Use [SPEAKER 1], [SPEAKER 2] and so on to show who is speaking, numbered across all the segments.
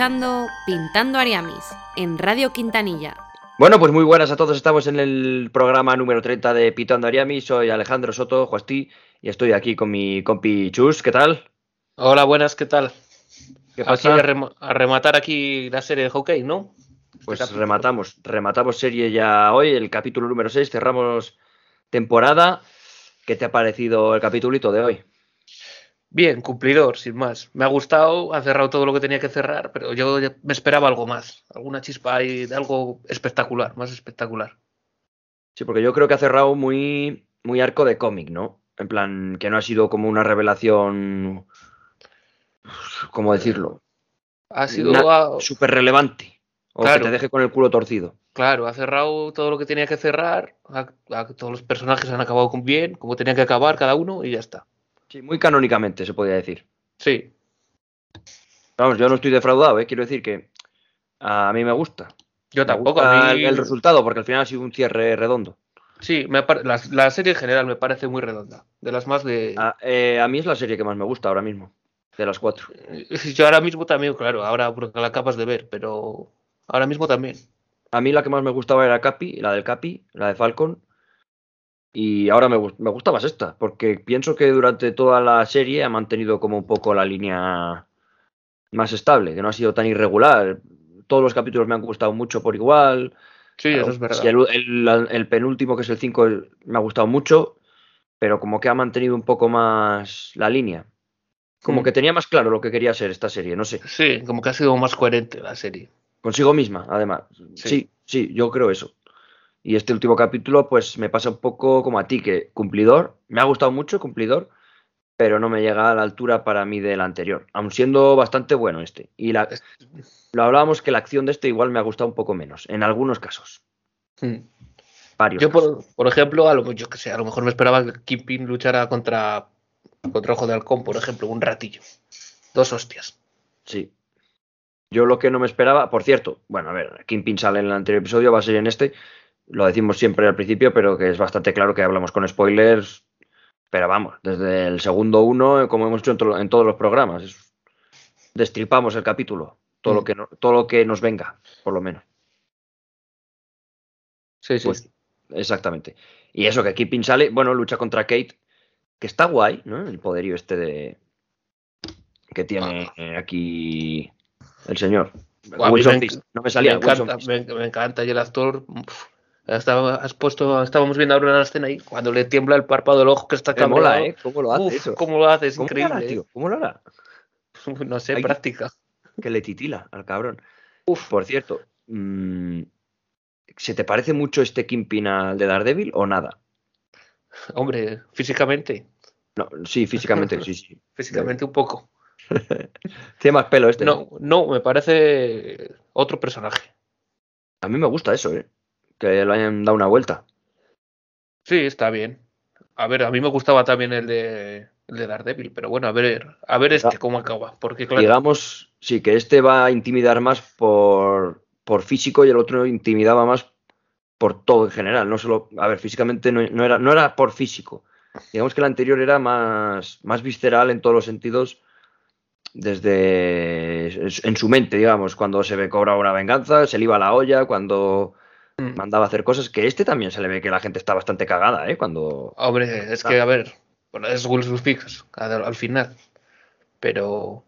[SPEAKER 1] Escuchando Pintando Ariamis en Radio Quintanilla.
[SPEAKER 2] Bueno, pues muy buenas a todos. Estamos en el programa número 30 de Pintando Ariamis. Soy Alejandro Soto, Juastí, y estoy aquí con mi compi Chus. ¿Qué tal?
[SPEAKER 3] Hola, buenas, ¿qué tal?
[SPEAKER 2] ¿Qué
[SPEAKER 3] Aquí
[SPEAKER 2] pasa?
[SPEAKER 3] a, rem- a rematar aquí la serie de hockey, ¿no?
[SPEAKER 2] Pues
[SPEAKER 3] Este
[SPEAKER 2] rematamos, rematamos serie ya hoy, el capítulo número 6, cerramos temporada. ¿Qué te ha parecido el capitulito de hoy?
[SPEAKER 3] Bien, cumplidor, sin más. Me ha gustado, ha cerrado todo lo que tenía que cerrar, pero yo me esperaba algo más. Alguna chispa ahí de algo espectacular, más espectacular.
[SPEAKER 2] Sí, porque yo creo que ha cerrado muy, muy arco de cómic, ¿no? En plan, que no ha sido como una revelación, ¿cómo decirlo?
[SPEAKER 3] Ha sido. Ah,
[SPEAKER 2] Súper relevante. O
[SPEAKER 3] Claro.
[SPEAKER 2] que te deje con el culo torcido.
[SPEAKER 3] claro, ha cerrado todo lo que tenía que cerrar. ha- todos los personajes han acabado con bien, como tenían que acabar cada uno, y ya está.
[SPEAKER 2] Sí, muy canónicamente se podría decir.
[SPEAKER 3] Sí,
[SPEAKER 2] Vamos, yo no estoy defraudado, ¿eh? quiero decir que a mí me gusta.
[SPEAKER 3] yo
[SPEAKER 2] Me
[SPEAKER 3] tampoco.
[SPEAKER 2] gusta
[SPEAKER 3] a mí-
[SPEAKER 2] el, resultado, porque al final ha sido un cierre redondo.
[SPEAKER 3] Sí, me la, la serie en general me parece muy redonda. De las más de.
[SPEAKER 2] A, eh, a mí es la serie que más me gusta ahora mismo, de las cuatro.
[SPEAKER 3] Yo ahora mismo también, claro, ahora porque la acabas de ver, pero ahora mismo también.
[SPEAKER 2] A mí la que más me gustaba era Capi, la del Capi, la de Falcon. Y ahora me, me gusta más esta, porque pienso que durante toda la serie ha mantenido como un poco la línea más estable, que no ha sido tan irregular. Todos los capítulos me han gustado mucho por igual.
[SPEAKER 3] Sí, eso es verdad.
[SPEAKER 2] El, el- el penúltimo, que es el 5, me ha gustado mucho, pero como que ha mantenido un poco más la línea. Como
[SPEAKER 3] Mm.
[SPEAKER 2] que tenía más claro lo que quería ser esta serie, no sé.
[SPEAKER 3] Sí, como que ha sido más coherente la serie.
[SPEAKER 2] Consigo misma, además.
[SPEAKER 3] Sí.
[SPEAKER 2] Sí, sí, yo creo eso. Y este último capítulo, pues me pasa un poco como a ti, que cumplidor, me ha gustado mucho cumplidor, pero no me llega a la altura para mí del anterior, aun siendo bastante bueno este. Y la, lo hablábamos que la acción de este igual me ha gustado un poco menos, en algunos casos.
[SPEAKER 3] Mm.
[SPEAKER 2] Varios.
[SPEAKER 3] Yo,
[SPEAKER 2] casos.
[SPEAKER 3] por, por ejemplo, a lo, yo que sé, a lo mejor me esperaba que Kingpin luchara contra, contra Ojo de Halcón, por ejemplo, un ratillo. Dos hostias.
[SPEAKER 2] Sí. Yo lo que no me esperaba, por cierto, bueno, a ver, Kingpin sale en el anterior episodio, va a ser en este, lo decimos siempre al principio, pero que es bastante claro que hablamos con spoilers, pero vamos, desde el segundo uno, como hemos hecho en, to- en todos los programas, es- destripamos el capítulo, todo, lo
[SPEAKER 3] Mm.
[SPEAKER 2] que no- todo lo que nos venga, por lo menos.
[SPEAKER 3] Sí, sí.
[SPEAKER 2] Pues, exactamente. Y eso, que Kingpin sale, bueno, lucha contra Kate, que está guay, ¿no? El poderío este de que tiene eh, aquí el señor. Wilson
[SPEAKER 3] me
[SPEAKER 2] no me salía.
[SPEAKER 3] me encanta, me, me encanta. Y el actor. Estaba- has puesto, estábamos viendo ahora una escena ahí, cuando le tiembla el párpado del ojo que está
[SPEAKER 2] Me mola. ¿eh? ¿Cómo lo hace
[SPEAKER 3] Uf,
[SPEAKER 2] eso?
[SPEAKER 3] ¿Cómo lo hace? Es
[SPEAKER 2] ¿Cómo lo hará,
[SPEAKER 3] increíble.
[SPEAKER 2] tío? ¿Cómo lo hará?
[SPEAKER 3] ¿eh? No sé,
[SPEAKER 2] Hay-
[SPEAKER 3] práctica.
[SPEAKER 2] Que le titila al cabrón. Por cierto, mm, ¿se te parece mucho este Kingpin al de Daredevil o nada?
[SPEAKER 3] Hombre, físicamente.
[SPEAKER 2] No, sí, físicamente, sí, sí.
[SPEAKER 3] Físicamente un poco.
[SPEAKER 2] Tiene más pelo este.
[SPEAKER 3] No, no, me parece otro personaje.
[SPEAKER 2] A mí me gusta eso, ¿eh? Que lo hayan dado una vuelta.
[SPEAKER 3] Sí, está bien. A ver, a mí me gustaba también el de, el de Daredevil, pero bueno, a ver, a ver este cómo acaba. Porque claro,
[SPEAKER 2] Digamos, sí, que este va a intimidar más por, por físico y el otro intimidaba más por todo en general. No solo, a ver, físicamente no, no era, no era por físico. Digamos que el anterior era más, más visceral en todos los sentidos, desde en su mente, digamos, cuando se ve cobraba una venganza, se le iba la olla, cuando
[SPEAKER 3] Mm.
[SPEAKER 2] mandaba a hacer cosas, que este también se le ve que la gente está bastante cagada, ¿eh? Cuando...
[SPEAKER 3] hombre, es que a ver, bueno, es Wilson Fisk al, al final, pero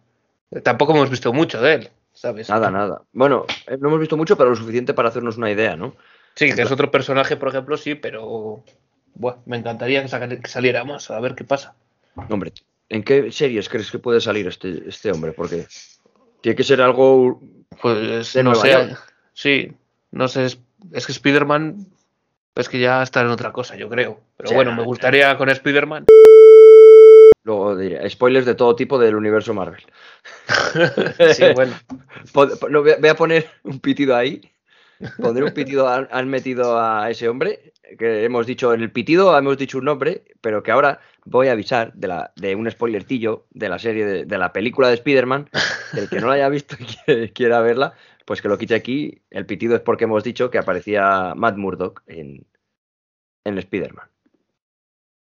[SPEAKER 3] tampoco hemos visto mucho de él, ¿sabes?
[SPEAKER 2] Nada, nada. Bueno, eh, no hemos visto mucho, pero lo suficiente para hacernos una idea, ¿no?
[SPEAKER 3] Sí, que es otro personaje, por ejemplo, sí, pero bueno, me encantaría que, saliera más, a ver qué pasa.
[SPEAKER 2] Hombre, ¿en qué series crees que puede salir este, este hombre? Porque tiene que ser algo.
[SPEAKER 3] Pues
[SPEAKER 2] De
[SPEAKER 3] no
[SPEAKER 2] Nueva
[SPEAKER 3] sé,
[SPEAKER 2] York.
[SPEAKER 3] sí, no sé, es, que Spider-Man es que ya está en otra cosa, yo creo. Pero bueno,
[SPEAKER 2] no,
[SPEAKER 3] me gustaría con Spider-Man.
[SPEAKER 2] Luego diré, spoilers de todo tipo del universo Marvel.
[SPEAKER 3] sí, bueno.
[SPEAKER 2] Pod- po- no, voy a- poner un pitido ahí. Pondré un pitido, han, han metido a ese hombre, que hemos dicho en el pitido, hemos dicho un nombre, pero que ahora voy a avisar de, la, de un spoilertillo de la serie, de, de la película de Spider-Man, el que no la haya visto y que quiera verla, pues que lo quite aquí. El pitido es porque hemos dicho que aparecía Matt Murdock en, en Spider-Man.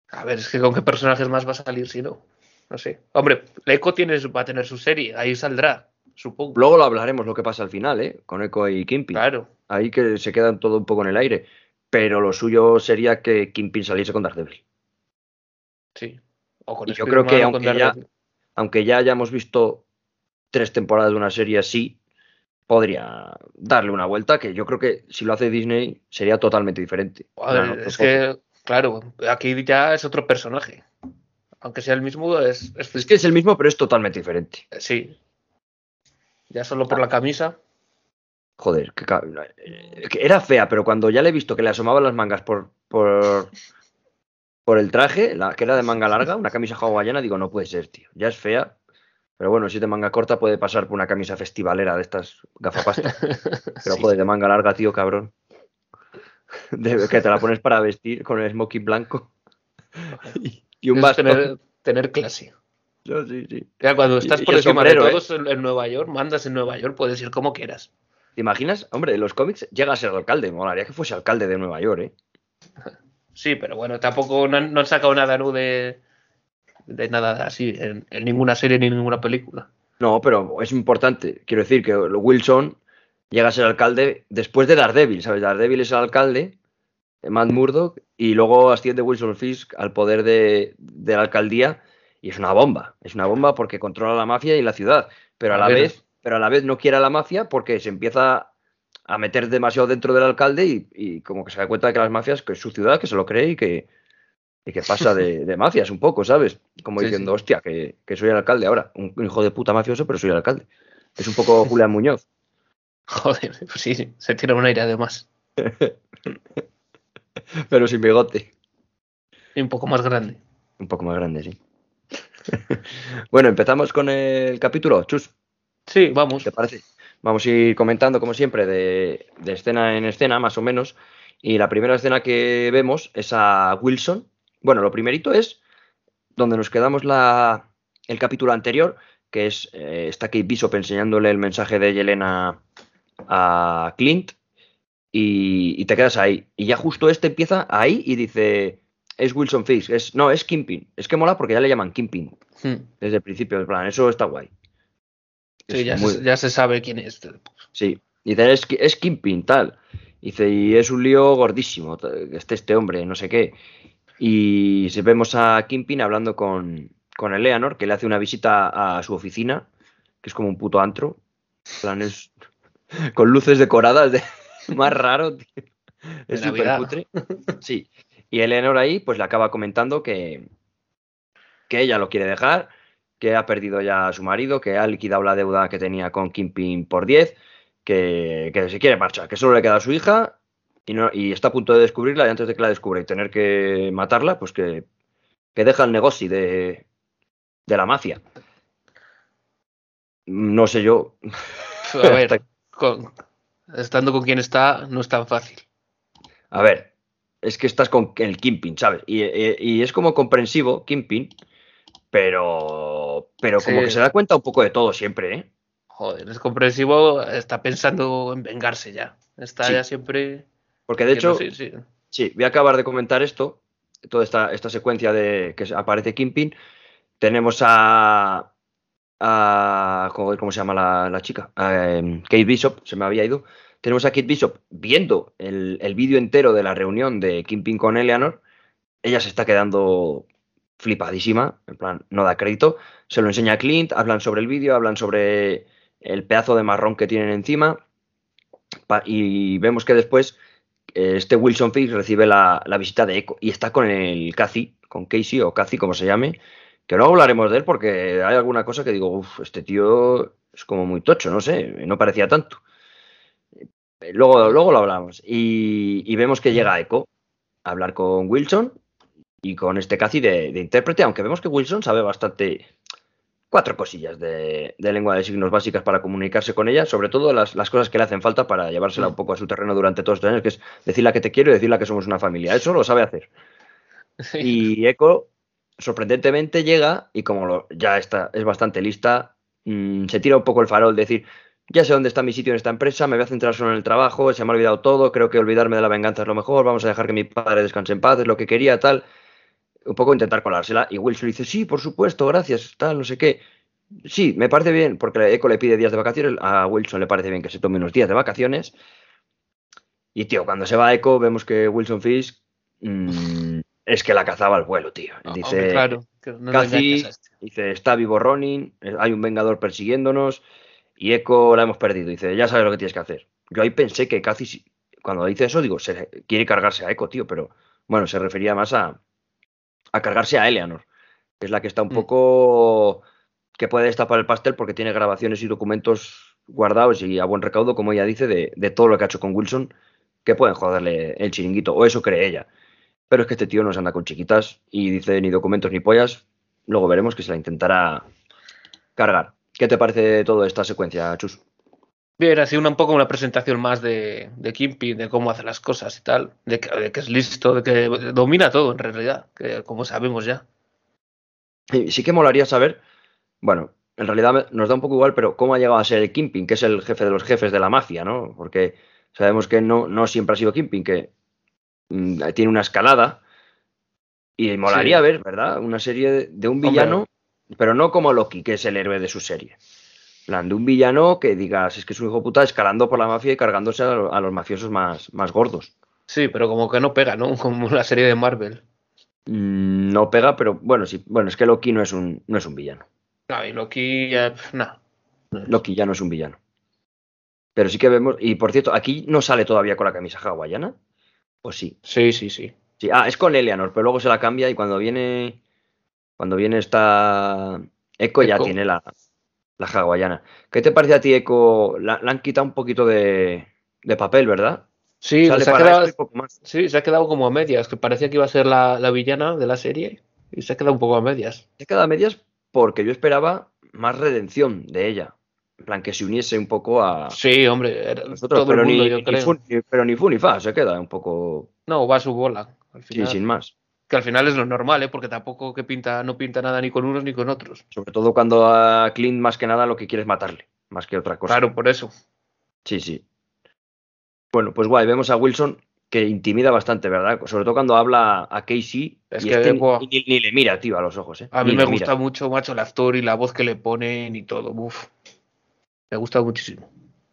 [SPEAKER 3] A ver, es que con qué personajes más va a salir si no. No sé. Hombre, Echo tiene, va a tener su serie, ahí saldrá. supongo.
[SPEAKER 2] Luego lo hablaremos lo que pasa al final, ¿eh? Con Echo y Kimpin.
[SPEAKER 3] Claro.
[SPEAKER 2] Ahí que se quedan todo un poco en el aire. Pero lo suyo sería que Kimpin saliese con Daredevil.
[SPEAKER 3] Sí. O con
[SPEAKER 2] Y yo creo que aunque ya-. Aunque ya hayamos visto tres temporadas de una serie así, podría darle una vuelta, que yo creo que si lo hace Disney sería totalmente diferente.
[SPEAKER 3] Es
[SPEAKER 2] pues,
[SPEAKER 3] que, claro, aquí ya es otro personaje. Aunque sea el mismo, es, es-
[SPEAKER 2] Es que es el mismo, pero es totalmente diferente.
[SPEAKER 3] sí. Ya solo por la camisa.
[SPEAKER 2] Joder, que, eh, que era fea, pero cuando ya le he visto que le asomaban las mangas por, por, por el traje, la, que era de manga larga, una camisa hawaiana, digo, no puede ser, tío. Ya es fea. Pero bueno, si es de manga corta puede pasar por una camisa festivalera de estas gafapastas. Pero
[SPEAKER 3] Sí.
[SPEAKER 2] joder, de manga larga, tío, cabrón. De- que te la pones para vestir con el smoking blanco. Y, y un bastón.
[SPEAKER 3] tener, tener clase.
[SPEAKER 2] Yo, sí, sí.
[SPEAKER 3] Ya cuando estás
[SPEAKER 2] y
[SPEAKER 3] por
[SPEAKER 2] el
[SPEAKER 3] encima de
[SPEAKER 2] ¿eh?
[SPEAKER 3] en, Nueva York, mandas en Nueva York, puedes ir como quieras.
[SPEAKER 2] ¿Te imaginas? Hombre, en los cómics llega a ser alcalde. Molaría que fuese alcalde de Nueva York, ¿eh?
[SPEAKER 3] Sí, pero bueno, tampoco no han, no han sacado nada ¿no? de, de nada así en, en ninguna serie ni en ninguna película.
[SPEAKER 2] No, pero es importante. Quiero decir que Wilson llega a ser alcalde después de Daredevil, ¿sabes? Daredevil es el alcalde, eh, Matt Murdock, y luego asciende Wilson Fisk al poder de, de la alcaldía y es una bomba. Es una bomba porque controla la mafia y la ciudad, pero a, la vez, pero a la vez no quiere a la mafia porque se empieza a meter demasiado dentro del alcalde y, y como que se da cuenta de que las mafias, que es su ciudad, que se lo cree y que, y que pasa de, de mafias un poco, ¿sabes? Como
[SPEAKER 3] Sí,
[SPEAKER 2] diciendo,
[SPEAKER 3] sí.
[SPEAKER 2] hostia, que, que soy el alcalde ahora. Un hijo de puta mafioso, pero soy el alcalde. Es un poco Julián Muñoz.
[SPEAKER 3] Joder, pues sí, sí, se tira un aire además.
[SPEAKER 2] Pero sin bigote.
[SPEAKER 3] Y un poco más grande.
[SPEAKER 2] Un poco más grande, sí. bueno, empezamos con el capítulo. Chus,
[SPEAKER 3] Sí, vamos.
[SPEAKER 2] ¿te parece? Vamos a ir comentando, como siempre, de, de escena en escena, más o menos. Y la primera escena que vemos es a Wilson. Bueno, lo primerito es donde nos quedamos la, el capítulo anterior, que es eh, está Kate Bishop enseñándole el mensaje de Yelena a Clint. Y, y te quedas ahí. Y ya justo este empieza ahí y dice, es Wilson Fisk, es, no, es Kimpin. Es que mola porque ya le llaman Kimpin
[SPEAKER 3] Hmm.
[SPEAKER 2] desde el principio, en plan, eso está guay.
[SPEAKER 3] Sí,
[SPEAKER 2] Es
[SPEAKER 3] ya,
[SPEAKER 2] muy-
[SPEAKER 3] se, ya se sabe quién es.
[SPEAKER 2] Sí, dice, es, es Kimpin, tal. Dice, y es un lío gordísimo, que esté este hombre, no sé qué. Y vemos a Kimpin hablando con, con Eleanor, que le hace una visita a su oficina, que es como un puto antro. En plan, es con luces decoradas, de, más raro, tío. Es súper cutre. Sí. Y Eleanor ahí, pues le acaba comentando que, que ella lo quiere dejar, que ha perdido ya a su marido, que ha liquidado la deuda que tenía con Kimpin por 10, que, que se quiere marchar, que solo le queda a su hija y, no, y está a punto de descubrirla y antes de que la descubra y tener que matarla, pues que, que deja el negocio de, de la mafia. No sé yo.
[SPEAKER 3] A ver, con- estando con quien está, no es tan fácil.
[SPEAKER 2] A ver, es que estás con el Kimpin, ¿sabes? Y, y- y es como comprensivo, Kimpin, pero, pero como
[SPEAKER 3] Sí.
[SPEAKER 2] que se da cuenta un poco de todo siempre, ¿eh?
[SPEAKER 3] Joder, es comprensivo, está pensando en vengarse ya. Está
[SPEAKER 2] Sí.
[SPEAKER 3] ya siempre.
[SPEAKER 2] Porque de hecho,
[SPEAKER 3] Sí, sí.
[SPEAKER 2] Sí, voy a acabar de comentar esto, toda esta, esta secuencia de que aparece Kimpin. Tenemos a, ¿cómo se llama la, la chica? Em, Kate Bishop, se me había ido. Tenemos a Kate Bishop viendo el, el vídeo entero de la reunión de Kimpin con Eleanor. Ella se está quedando flipadísima, en plan, no da crédito. Se lo enseña a Clint, hablan sobre el vídeo, hablan sobre el pedazo de marrón que tienen encima. Y vemos que después este Wilson Fisk recibe la, la visita de Echo y está con el Cathy, con Casey o Cathy, como se llame, que luego hablaremos de él porque hay alguna cosa que digo, uff, este tío es como muy tocho, no sé, no parecía tanto. Eh, Luego, luego lo hablamos. Y, vemos que llega Echo a hablar con Wilson y con este Cathy de intérprete, aunque vemos que Wilson sabe bastante cuatro cosillas de, de lengua de signos básicas para comunicarse con ella, sobre todo las, las cosas que le hacen falta para llevársela un poco a su terreno durante todos estos años, que es decirle que te quiero y decirle que somos una familia. Eso lo sabe hacer.
[SPEAKER 3] Sí.
[SPEAKER 2] Y Echo, sorprendentemente, llega y como lo- ya está, es bastante lista, mm, se tira un poco el farol, decir, ya sé dónde está mi sitio en esta empresa, me voy a centrar solo en el trabajo, se me ha olvidado todo, creo que olvidarme de la venganza es lo mejor, vamos a dejar que mi padre descanse en paz, es lo que quería, tal. Un poco intentar colársela. Y Wilson dice, sí, por supuesto, gracias, tal, no sé qué. Sí, me parece bien, porque Echo le pide días de vacaciones, a Wilson le parece bien que se tome unos días de vacaciones. Y, tío, cuando se va a Echo, vemos que Wilson Fisk mmm, es que la cazaba al vuelo, tío.
[SPEAKER 3] No,
[SPEAKER 2] Dice,
[SPEAKER 3] hombre, claro, que no lo
[SPEAKER 2] casi,
[SPEAKER 3] este.
[SPEAKER 2] dice, está vivo Ronin, hay un vengador persiguiéndonos y Echo la hemos perdido. Dice, ya sabes lo que tienes que hacer. Yo ahí pensé que casi, si- cuando dice eso, digo, se quiere cargarse a Echo, tío, pero bueno, se refería más a, a cargarse a Eleanor, que es la que está un
[SPEAKER 3] Mm.
[SPEAKER 2] poco que puede destapar el pastel porque tiene grabaciones y documentos guardados y a buen recaudo, como ella dice, de, de todo lo que ha hecho con Wilson, que pueden joderle el chiringuito, o eso cree ella. Pero es que este tío no se anda con chiquitas y dice ni documentos ni pollas. Luego veremos que se la intentará cargar. ¿Qué te parece toda esta secuencia, Chus?
[SPEAKER 3] Bien, ha sido una- un poco una presentación más de, de Kimpy, de cómo hace las cosas y tal, de que, de que es listo, de que domina todo en realidad, que como sabemos ya.
[SPEAKER 2] Sí que molaría saber, bueno, en realidad nos da un poco igual, pero cómo ha llegado a ser el Kingpin, que es el jefe de los jefes de la mafia, ¿no? Porque sabemos que no, no siempre ha sido Kingpin, que mm, tiene una escalada. Y molaría
[SPEAKER 3] Sí.
[SPEAKER 2] ver, ¿verdad? Una serie de, un
[SPEAKER 3] Hombre.
[SPEAKER 2] villano, pero no como Loki, que es el héroe de su serie. Plan, de un villano que digas, es que es un hijo de puta escalando por la mafia y cargándose a, lo- a los mafiosos más, más gordos.
[SPEAKER 3] Sí, pero como que no pega, ¿no? Como la serie de Marvel.
[SPEAKER 2] Mm, No pega, pero bueno, sí, bueno, es que Loki no es un, no es un villano.
[SPEAKER 3] No, y Loki, ya, nah.
[SPEAKER 2] Loki ya no es un villano. Pero sí que vemos, y por cierto, aquí no sale todavía con la camisa hawaiana. ¿O sí?
[SPEAKER 3] Sí, sí, sí.
[SPEAKER 2] sí? Ah, es con Eleanor, pero luego se la cambia y cuando viene. Cuando viene esta. Echo ya tiene la, la hawaiana. ¿Qué te parece a ti, Echo? La, la han quitado un poquito de, de papel, ¿verdad?
[SPEAKER 3] Sí, se ha, quedado, sí, se ha quedado como a medias, que parecía que iba a ser la, la villana de la serie y se ha quedado un poco a medias.
[SPEAKER 2] Se queda a medias porque yo esperaba más redención de ella. En plan, que se uniese un poco a
[SPEAKER 3] Sí, hombre, era
[SPEAKER 2] nosotros,
[SPEAKER 3] todo
[SPEAKER 2] pero,
[SPEAKER 3] el mundo,
[SPEAKER 2] ni,
[SPEAKER 3] yo
[SPEAKER 2] ni
[SPEAKER 3] creo.
[SPEAKER 2] pero ni fu ni fa, se queda un poco.
[SPEAKER 3] No, va a su bola. Al
[SPEAKER 2] Sí, sin más.
[SPEAKER 3] Que al final es lo normal, ¿eh? Porque tampoco que pinta, no pinta nada ni con unos ni con otros.
[SPEAKER 2] Sobre todo cuando a Clint más que nada lo que quiere es matarle, más que otra cosa.
[SPEAKER 3] Claro, por eso.
[SPEAKER 2] Sí, sí. Bueno, pues guay, vemos a Wilson que intimida bastante, ¿verdad? Sobre todo cuando habla a Casey
[SPEAKER 3] Es
[SPEAKER 2] y
[SPEAKER 3] que,
[SPEAKER 2] este ni, le mira, tío, a los ojos, ¿eh?
[SPEAKER 3] A mí
[SPEAKER 2] Ni
[SPEAKER 3] me gusta
[SPEAKER 2] mira.
[SPEAKER 3] mucho, macho, el actor y la voz que le ponen y todo. Uf. Me gusta muchísimo.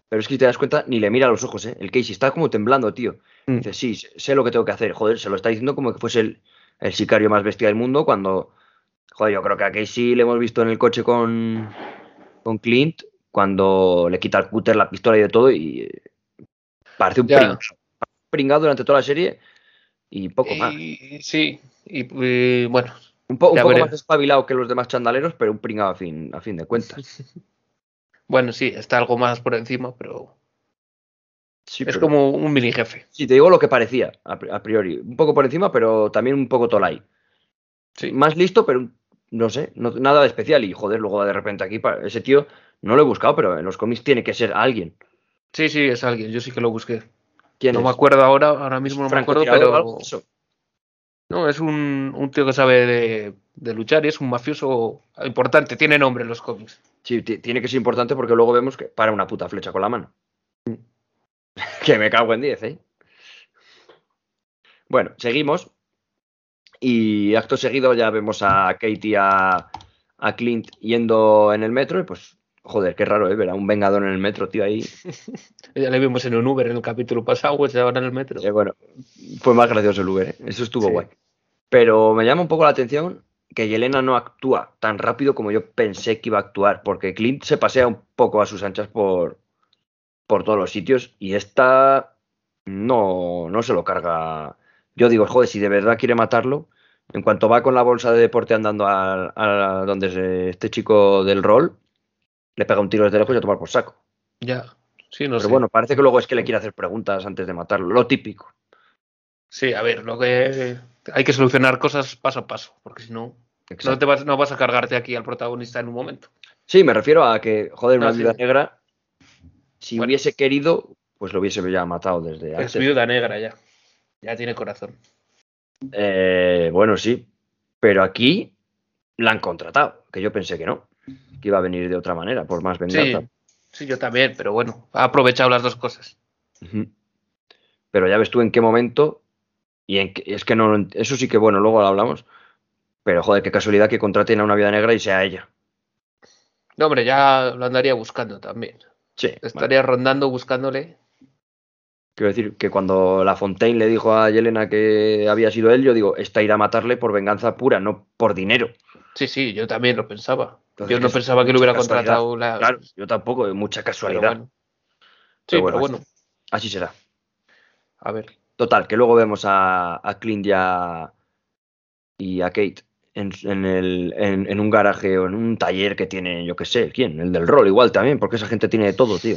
[SPEAKER 2] Pero es que si te das cuenta, ni le mira a los ojos, ¿eh? El Casey está como temblando, tío.
[SPEAKER 3] Mm.
[SPEAKER 2] Dice, sí, sé- sé lo que tengo que hacer. Joder, se lo está diciendo como que fuese el, el sicario más bestia del mundo cuando... Joder, yo creo que a Casey le hemos visto en el coche con, con Clint cuando le quita al cúter la pistola y de todo y eh, parece un pringado. Pringado durante toda la serie y poco más.
[SPEAKER 3] Y- sí, y, y, bueno,
[SPEAKER 2] Un, po- un
[SPEAKER 3] Ya
[SPEAKER 2] poco
[SPEAKER 3] veré.
[SPEAKER 2] más espabilado que los demás chandaleros, pero un pringado a fin, a fin de cuentas.
[SPEAKER 3] bueno, sí, está algo más por encima, pero
[SPEAKER 2] Sí,
[SPEAKER 3] es
[SPEAKER 2] pero-
[SPEAKER 3] como un mini jefe.
[SPEAKER 2] sí, te digo lo que parecía a, pri- a priori. Un poco por encima, pero también un poco tolai.
[SPEAKER 3] Sí.
[SPEAKER 2] Más listo, pero no sé, no- nada de especial. Y joder, luego de repente aquí, ese tío no lo he buscado, pero en los cómics tiene que ser alguien.
[SPEAKER 3] Sí, sí, es alguien. Yo sí que lo busqué.
[SPEAKER 2] ¿Quién
[SPEAKER 3] No
[SPEAKER 2] es?
[SPEAKER 3] me acuerdo ahora, ahora mismo no me acuerdo,
[SPEAKER 2] ¿Francotirador o algo
[SPEAKER 3] pero no, es un, un tío que sabe de, de luchar y es un mafioso importante, tiene nombre en los cómics.
[SPEAKER 2] Sí, ti- tiene que ser importante porque luego vemos que para una puta flecha con la mano. que me cago en 10, ¿eh? Bueno, seguimos. Y acto seguido ya vemos a Katie a, a Clint yendo en el metro. Y pues, joder, qué raro, ¿eh? Ver a un vengador en el metro, tío, ahí.
[SPEAKER 3] Ya le vimos en un Uber en el capítulo pasado, pues ahora en el metro.
[SPEAKER 2] Eh, bueno, fue más gracioso el Uber, ¿eh? Eso estuvo
[SPEAKER 3] Sí.
[SPEAKER 2] guay. Pero me llama un poco la atención que Yelena no actúa tan rápido como yo pensé que iba a actuar, porque Clint se pasea un poco a sus anchas por, por todos los sitios y esta no, no se lo carga. Yo digo, joder, si de verdad quiere matarlo, en cuanto va con la bolsa de deporte andando a, a donde se- este chico del rol, le pega un tiro desde lejos y a tomar por saco.
[SPEAKER 3] Ya, sí, no
[SPEAKER 2] Pero
[SPEAKER 3] sé.
[SPEAKER 2] bueno, parece que luego es que le quiere hacer preguntas antes de matarlo, lo típico.
[SPEAKER 3] Sí, a ver, lo que hay que solucionar cosas paso a paso, porque si no, no, te vas, no vas a cargarte aquí al protagonista en un momento.
[SPEAKER 2] Sí, me refiero a que, joder, una
[SPEAKER 3] Ah, sí.
[SPEAKER 2] viuda negra, si
[SPEAKER 3] Bueno.
[SPEAKER 2] hubiese querido, pues lo hubiese ya matado desde
[SPEAKER 3] Es
[SPEAKER 2] antes.
[SPEAKER 3] viuda negra ya. Ya tiene corazón.
[SPEAKER 2] Eh, bueno, sí, pero aquí la han contratado, que yo pensé que no, que iba a venir de otra manera, por más
[SPEAKER 3] Sí,
[SPEAKER 2] venganza.
[SPEAKER 3] sí, yo también, pero bueno, ha aprovechado las dos cosas.
[SPEAKER 2] Pero ya ves tú en qué momento, y en qué- es que no, eso sí que bueno, luego lo hablamos, pero joder, qué casualidad que contraten a una viuda negra y sea ella.
[SPEAKER 3] No, hombre, ya lo andaría buscando también.
[SPEAKER 2] Sí. vale.
[SPEAKER 3] Estaría rondando buscándole.
[SPEAKER 2] Quiero decir que cuando La Fontaine le dijo a Yelena que había sido él, yo digo, esta irá a matarle por venganza pura, no por dinero.
[SPEAKER 3] Sí, sí, yo también lo pensaba.
[SPEAKER 2] Entonces,
[SPEAKER 3] yo no pensaba que lo hubiera
[SPEAKER 2] casualidad.
[SPEAKER 3] contratado la.
[SPEAKER 2] Claro, yo tampoco, mucha
[SPEAKER 3] pero
[SPEAKER 2] casualidad.
[SPEAKER 3] bueno. Sí,
[SPEAKER 2] Pero
[SPEAKER 3] pero
[SPEAKER 2] bueno, Así será.
[SPEAKER 3] a ver.
[SPEAKER 2] Total, que luego vemos a, a Clint y a, y a Kate en, en el, en, en un garaje o en un taller que tiene, yo qué sé, ¿quién? El del rol igual también, porque esa gente tiene de todo, tío.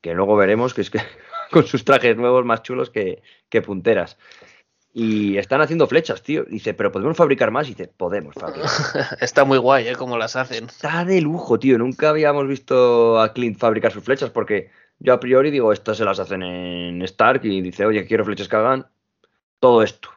[SPEAKER 2] Que luego veremos que es que con sus trajes nuevos más chulos que, que punteras. Y están haciendo flechas, tío. Dice, pero podemos fabricar más. Y dice, podemos fabricar.
[SPEAKER 3] Está muy guay, ¿eh? Como las hacen.
[SPEAKER 2] Está de lujo, tío. Nunca habíamos visto a Clint fabricar sus flechas porque yo a priori digo, estas se las hacen en Stark y dice, oye, quiero flechas que hagan todo esto.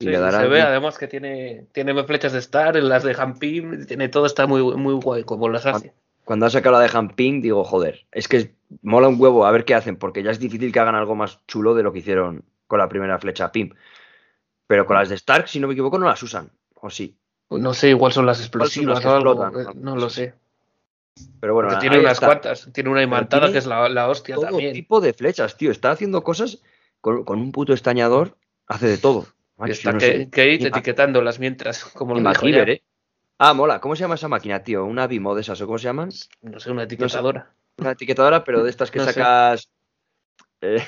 [SPEAKER 3] Sí, se ve además que tiene, tiene flechas de Star, las de Hampim, tiene todo, está muy, muy guay como las hace.
[SPEAKER 2] Cuando han sacado la de Hamping, digo, joder, es que mola un huevo a ver qué hacen, porque ya es difícil que hagan algo más chulo de lo que hicieron con la primera flecha Pim. Pero con las de Stark, si no me equivoco, no las usan. O sí.
[SPEAKER 3] No sé, igual son las
[SPEAKER 2] son
[SPEAKER 3] explosivas
[SPEAKER 2] las que
[SPEAKER 3] o algo,
[SPEAKER 2] explotan?
[SPEAKER 3] eh, no lo sé.
[SPEAKER 2] Pero bueno,
[SPEAKER 3] tiene unas
[SPEAKER 2] está.
[SPEAKER 3] cuantas, tiene una imantada
[SPEAKER 2] tiene
[SPEAKER 3] que es la, la hostia
[SPEAKER 2] todo
[SPEAKER 3] también.
[SPEAKER 2] tipo de flechas, tío. Está haciendo cosas con, con un puto estañador, hace de todo.
[SPEAKER 3] Y
[SPEAKER 2] Macho,
[SPEAKER 3] está
[SPEAKER 2] no.
[SPEAKER 3] Kate etiquetándolas mientras, como lo dijo
[SPEAKER 2] MacGyver,
[SPEAKER 3] ya.
[SPEAKER 2] ¿eh? Ah, mola. ¿Cómo se llama esa máquina, tío? Una Bimo de esas, ¿o cómo se llaman?
[SPEAKER 3] No sé, una etiquetadora.
[SPEAKER 2] Una etiquetadora, pero de estas que
[SPEAKER 3] No
[SPEAKER 2] sacas eh,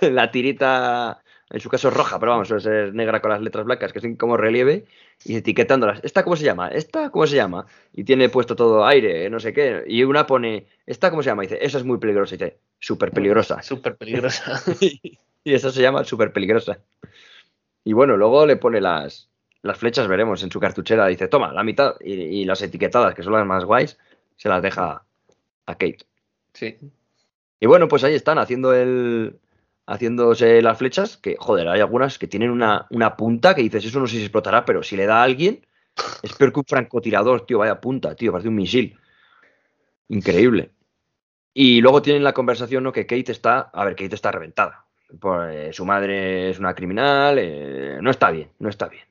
[SPEAKER 2] la tirita, en su caso es roja, pero vamos, suele ser negra con las letras blancas, que son como relieve, y etiquetándolas. ¿Esta cómo se llama? ¿Esta cómo se llama? Y tiene puesto todo aire, no sé qué. Y una pone, ¿esta cómo se llama? Y dice, esa es muy peligrosa. Y dice, súper peligrosa.
[SPEAKER 3] Súper peligrosa.
[SPEAKER 2] Y esa se llama súper peligrosa. Y bueno, luego le pone las, las flechas, veremos, en su cartuchera. Dice, toma, la mitad. Y, y las etiquetadas, que son las más guays, se las deja a Kate.
[SPEAKER 3] sí.
[SPEAKER 2] Y bueno, pues ahí están, haciendo el. Haciéndose las flechas, que joder, hay algunas que tienen una, una punta que dices, eso no sé si explotará, pero si le da a alguien, es peor que un francotirador, tío, vaya punta, tío, parece un misil. Increíble. Y luego tienen la conversación, ¿no? Que Kate está, a ver, Kate está reventada. Por, eh, su madre es una criminal, eh, no está bien, no está bien.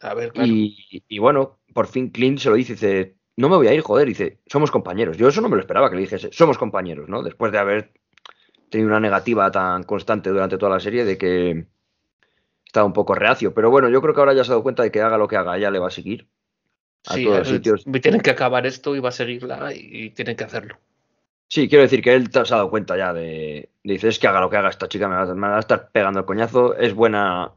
[SPEAKER 3] A ver, claro.
[SPEAKER 2] Y, y bueno, por fin Clint se lo dice, dice, no me voy a ir, joder, dice, somos compañeros. Yo eso no me lo esperaba que le dijese, somos compañeros, ¿no? Después de haber tenido una negativa tan constante durante toda la serie de que estaba un poco reacio. Pero bueno, yo creo que ahora ya se ha dado cuenta de que haga lo que haga, ella le va a seguir a
[SPEAKER 3] Sí,
[SPEAKER 2] todos los
[SPEAKER 3] eh,
[SPEAKER 2] sitios.
[SPEAKER 3] tienen que acabar esto y va a seguirla y, y tienen que hacerlo.
[SPEAKER 2] Sí, quiero decir que él se ha dado cuenta ya de, dice, es que haga lo que haga esta chica, me va, me va a estar pegando el coñazo, es buena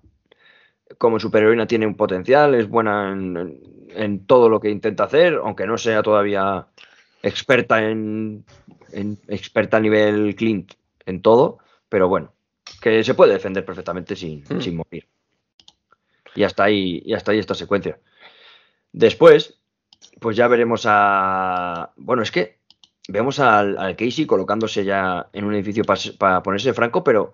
[SPEAKER 2] como superheroína, tiene un potencial, es buena en, todo lo que intenta hacer, aunque no sea todavía experta en, en- experta a nivel Clint en todo, pero bueno, que se puede defender perfectamente sin,
[SPEAKER 3] Hmm.
[SPEAKER 2] sin morir. Y hasta ahí, y hasta ahí esta secuencia. Después, pues ya veremos a. Bueno, es que vemos al, al Casey colocándose ya en un edificio para ponerse franco, pero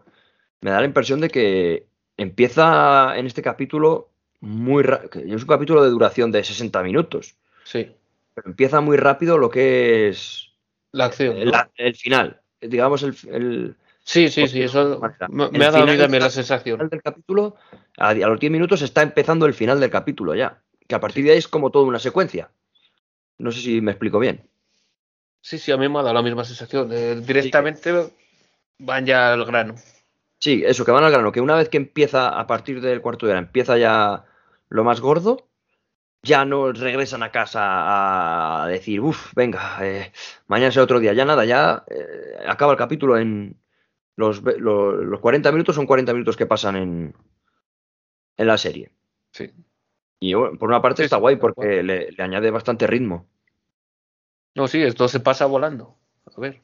[SPEAKER 2] me da la impresión de que empieza en este capítulo muy que es un capítulo de duración de 60 minutos,
[SPEAKER 3] Sí,
[SPEAKER 2] pero empieza muy rápido lo que es
[SPEAKER 3] la acción. ¿no?
[SPEAKER 2] la- el final, digamos el, el
[SPEAKER 3] Sí, sí, sí, eso me, ha dado a mí la sensación.
[SPEAKER 2] final del capítulo, a, a los 10 minutos está empezando el final del capítulo ya, que a partir de ahí es como toda una secuencia. No sé si me explico bien.
[SPEAKER 3] Sí, sí, a mí me ha dado la misma sensación. eh, directamente van ya al grano.
[SPEAKER 2] Sí, eso, que van al grano, que una vez que empieza, a partir del cuarto de hora, empieza ya lo más gordo, ya no regresan a casa a decir, uff, venga, eh, mañana será otro día, ya nada, ya eh, acaba el capítulo en los, ve- lo- los 40 minutos, son 40 minutos que pasan en, en la serie.
[SPEAKER 3] Sí.
[SPEAKER 2] Y bueno, por una parte
[SPEAKER 3] Sí,
[SPEAKER 2] está
[SPEAKER 3] sí,
[SPEAKER 2] guay porque le, le añade bastante ritmo.
[SPEAKER 3] No, sí, esto se pasa volando. A ver.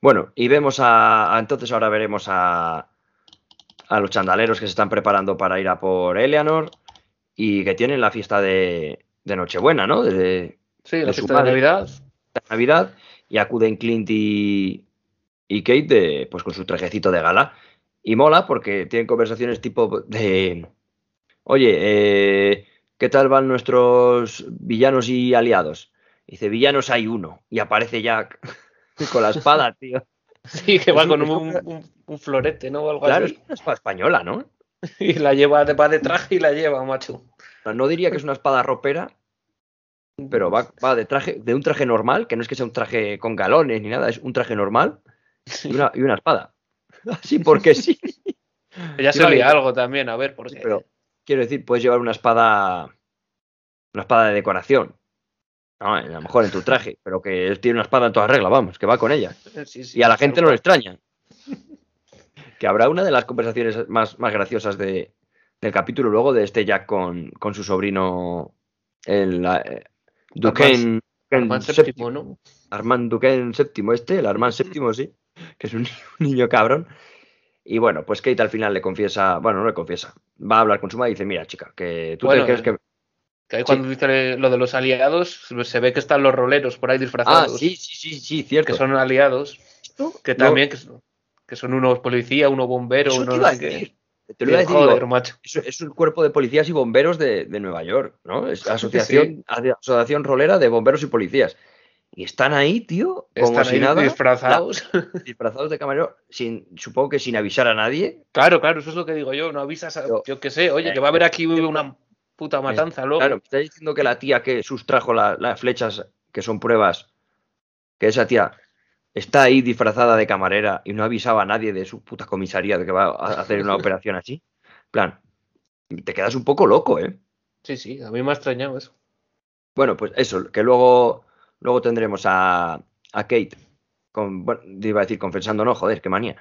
[SPEAKER 2] Bueno, y vemos a, a- entonces ahora veremos a, a los chandaleros que se están preparando para ir a por Eleanor y que tienen la fiesta de, de Nochebuena, ¿no? De,
[SPEAKER 3] Sí, la
[SPEAKER 2] De
[SPEAKER 3] fiesta de. Navidad.
[SPEAKER 2] de Navidad y acuden Clint y, y Kate pues con su trajecito de gala. Y mola porque tienen conversaciones tipo de, oye, eh, ¿qué tal van nuestros villanos y aliados? Dice, villanos hay uno. Y aparece Jack con la espada, tío.
[SPEAKER 3] Sí, que va
[SPEAKER 2] Es
[SPEAKER 3] con
[SPEAKER 2] un-
[SPEAKER 3] un, un- un florete, ¿no? O algo
[SPEAKER 2] Claro, es
[SPEAKER 3] así.
[SPEAKER 2] una espada española, ¿no?
[SPEAKER 3] Y la lleva, va de traje y la lleva, macho.
[SPEAKER 2] No diría que es una espada ropera, pero va, va de traje, de un traje normal, que no es que sea un traje con galones ni nada, es un traje normal y una, y una espada. Así porque sí.
[SPEAKER 3] Ya se olía algo también, a ver, porque.
[SPEAKER 2] Pero quiero decir, puedes llevar una espada, una espada de decoración. No, a lo mejor en tu traje, pero que él tiene una espada en toda regla, vamos, que va con ella.
[SPEAKER 3] Sí, sí,
[SPEAKER 2] Y a la gente no le extraña. Que habrá una de las conversaciones más, más graciosas de, del capítulo luego de este Jack con, con su sobrino, el eh, Duquesne.
[SPEAKER 3] Armand séptimo, ¿no?
[SPEAKER 2] Armand Duquesne séptimo este, el Armand séptimo, sí, que es un, un niño cabrón. Y bueno, pues Kate al final le confiesa, bueno, no le confiesa, va a hablar con su madre y dice, mira chica, que tú
[SPEAKER 3] Bueno,
[SPEAKER 2] te crees que...
[SPEAKER 3] Que ahí cuando dice lo de los aliados, se ve que están los roleros por ahí
[SPEAKER 2] Ah,
[SPEAKER 3] disfrazados.
[SPEAKER 2] sí, sí, sí, sí, cierto.
[SPEAKER 3] Que son aliados. Que también que son, que son unos policía, uno bombero,
[SPEAKER 2] eso
[SPEAKER 3] uno
[SPEAKER 2] te iba a decir. Te lo iba a decir,
[SPEAKER 3] Joder,
[SPEAKER 2] digo,
[SPEAKER 3] macho.
[SPEAKER 2] eso es un cuerpo de policías y bomberos de, de Nueva York, ¿no? Es asociación, asociación rolera de bomberos y policías. Y están ahí, tío, como
[SPEAKER 3] Están
[SPEAKER 2] si
[SPEAKER 3] ahí
[SPEAKER 2] nada,
[SPEAKER 3] disfrazados.
[SPEAKER 2] disfrazados de camarero, sin, supongo que sin avisar a nadie.
[SPEAKER 3] Claro, claro, eso es lo que digo yo. No avisas a.
[SPEAKER 2] Yo-
[SPEAKER 3] Yo qué sé, oye, que va a haber aquí una puta matanza luego.
[SPEAKER 2] Claro, me está diciendo que la tía que sustrajo la- las flechas, que son pruebas, que esa tía está ahí disfrazada de camarera y no avisaba a nadie de su puta comisaría de que va a hacer una operación así. En plan, te quedas un poco loco, ¿eh?
[SPEAKER 3] Sí, sí, a mí me ha extrañado eso.
[SPEAKER 2] Bueno, pues eso, que luego, luego tendremos a, a Kate, con, bueno, iba a decir confesando, no, joder, qué manía,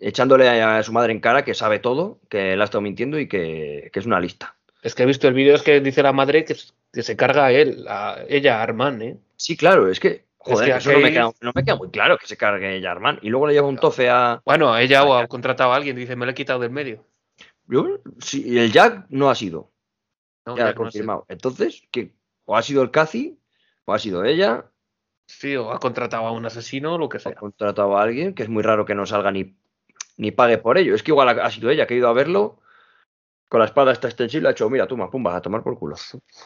[SPEAKER 2] echándole a su madre en cara que sabe todo, que la ha estado mintiendo y que, que es una lista.
[SPEAKER 3] Es que he visto el vídeo, es que dice la madre que, que se carga a él, a ella, a Armand, ¿eh?
[SPEAKER 2] Sí, claro, es que, joder,
[SPEAKER 3] que
[SPEAKER 2] eso no me, queda, no me queda muy claro que se cargue ella, Armand. Y luego le lleva un tofe a...
[SPEAKER 3] Bueno, a ella o ha contratado a alguien, dice, me lo he quitado del medio.
[SPEAKER 2] Yo, sí, y el Jack no ha sido,
[SPEAKER 3] No,
[SPEAKER 2] ya
[SPEAKER 3] ya no sé.
[SPEAKER 2] confirmado. Entonces, que o ha sido el Cathy, o ha sido ella,
[SPEAKER 3] Sí, o ha contratado a un asesino o lo que
[SPEAKER 2] o ha
[SPEAKER 3] sea.
[SPEAKER 2] contratado a alguien, que es muy raro que no salga ni, ni pague por ello. Es que igual ha, ha sido ella que ha ido a verlo con la espada esta extensible, ha hecho, mira, toma, pum, vas a tomar por culo.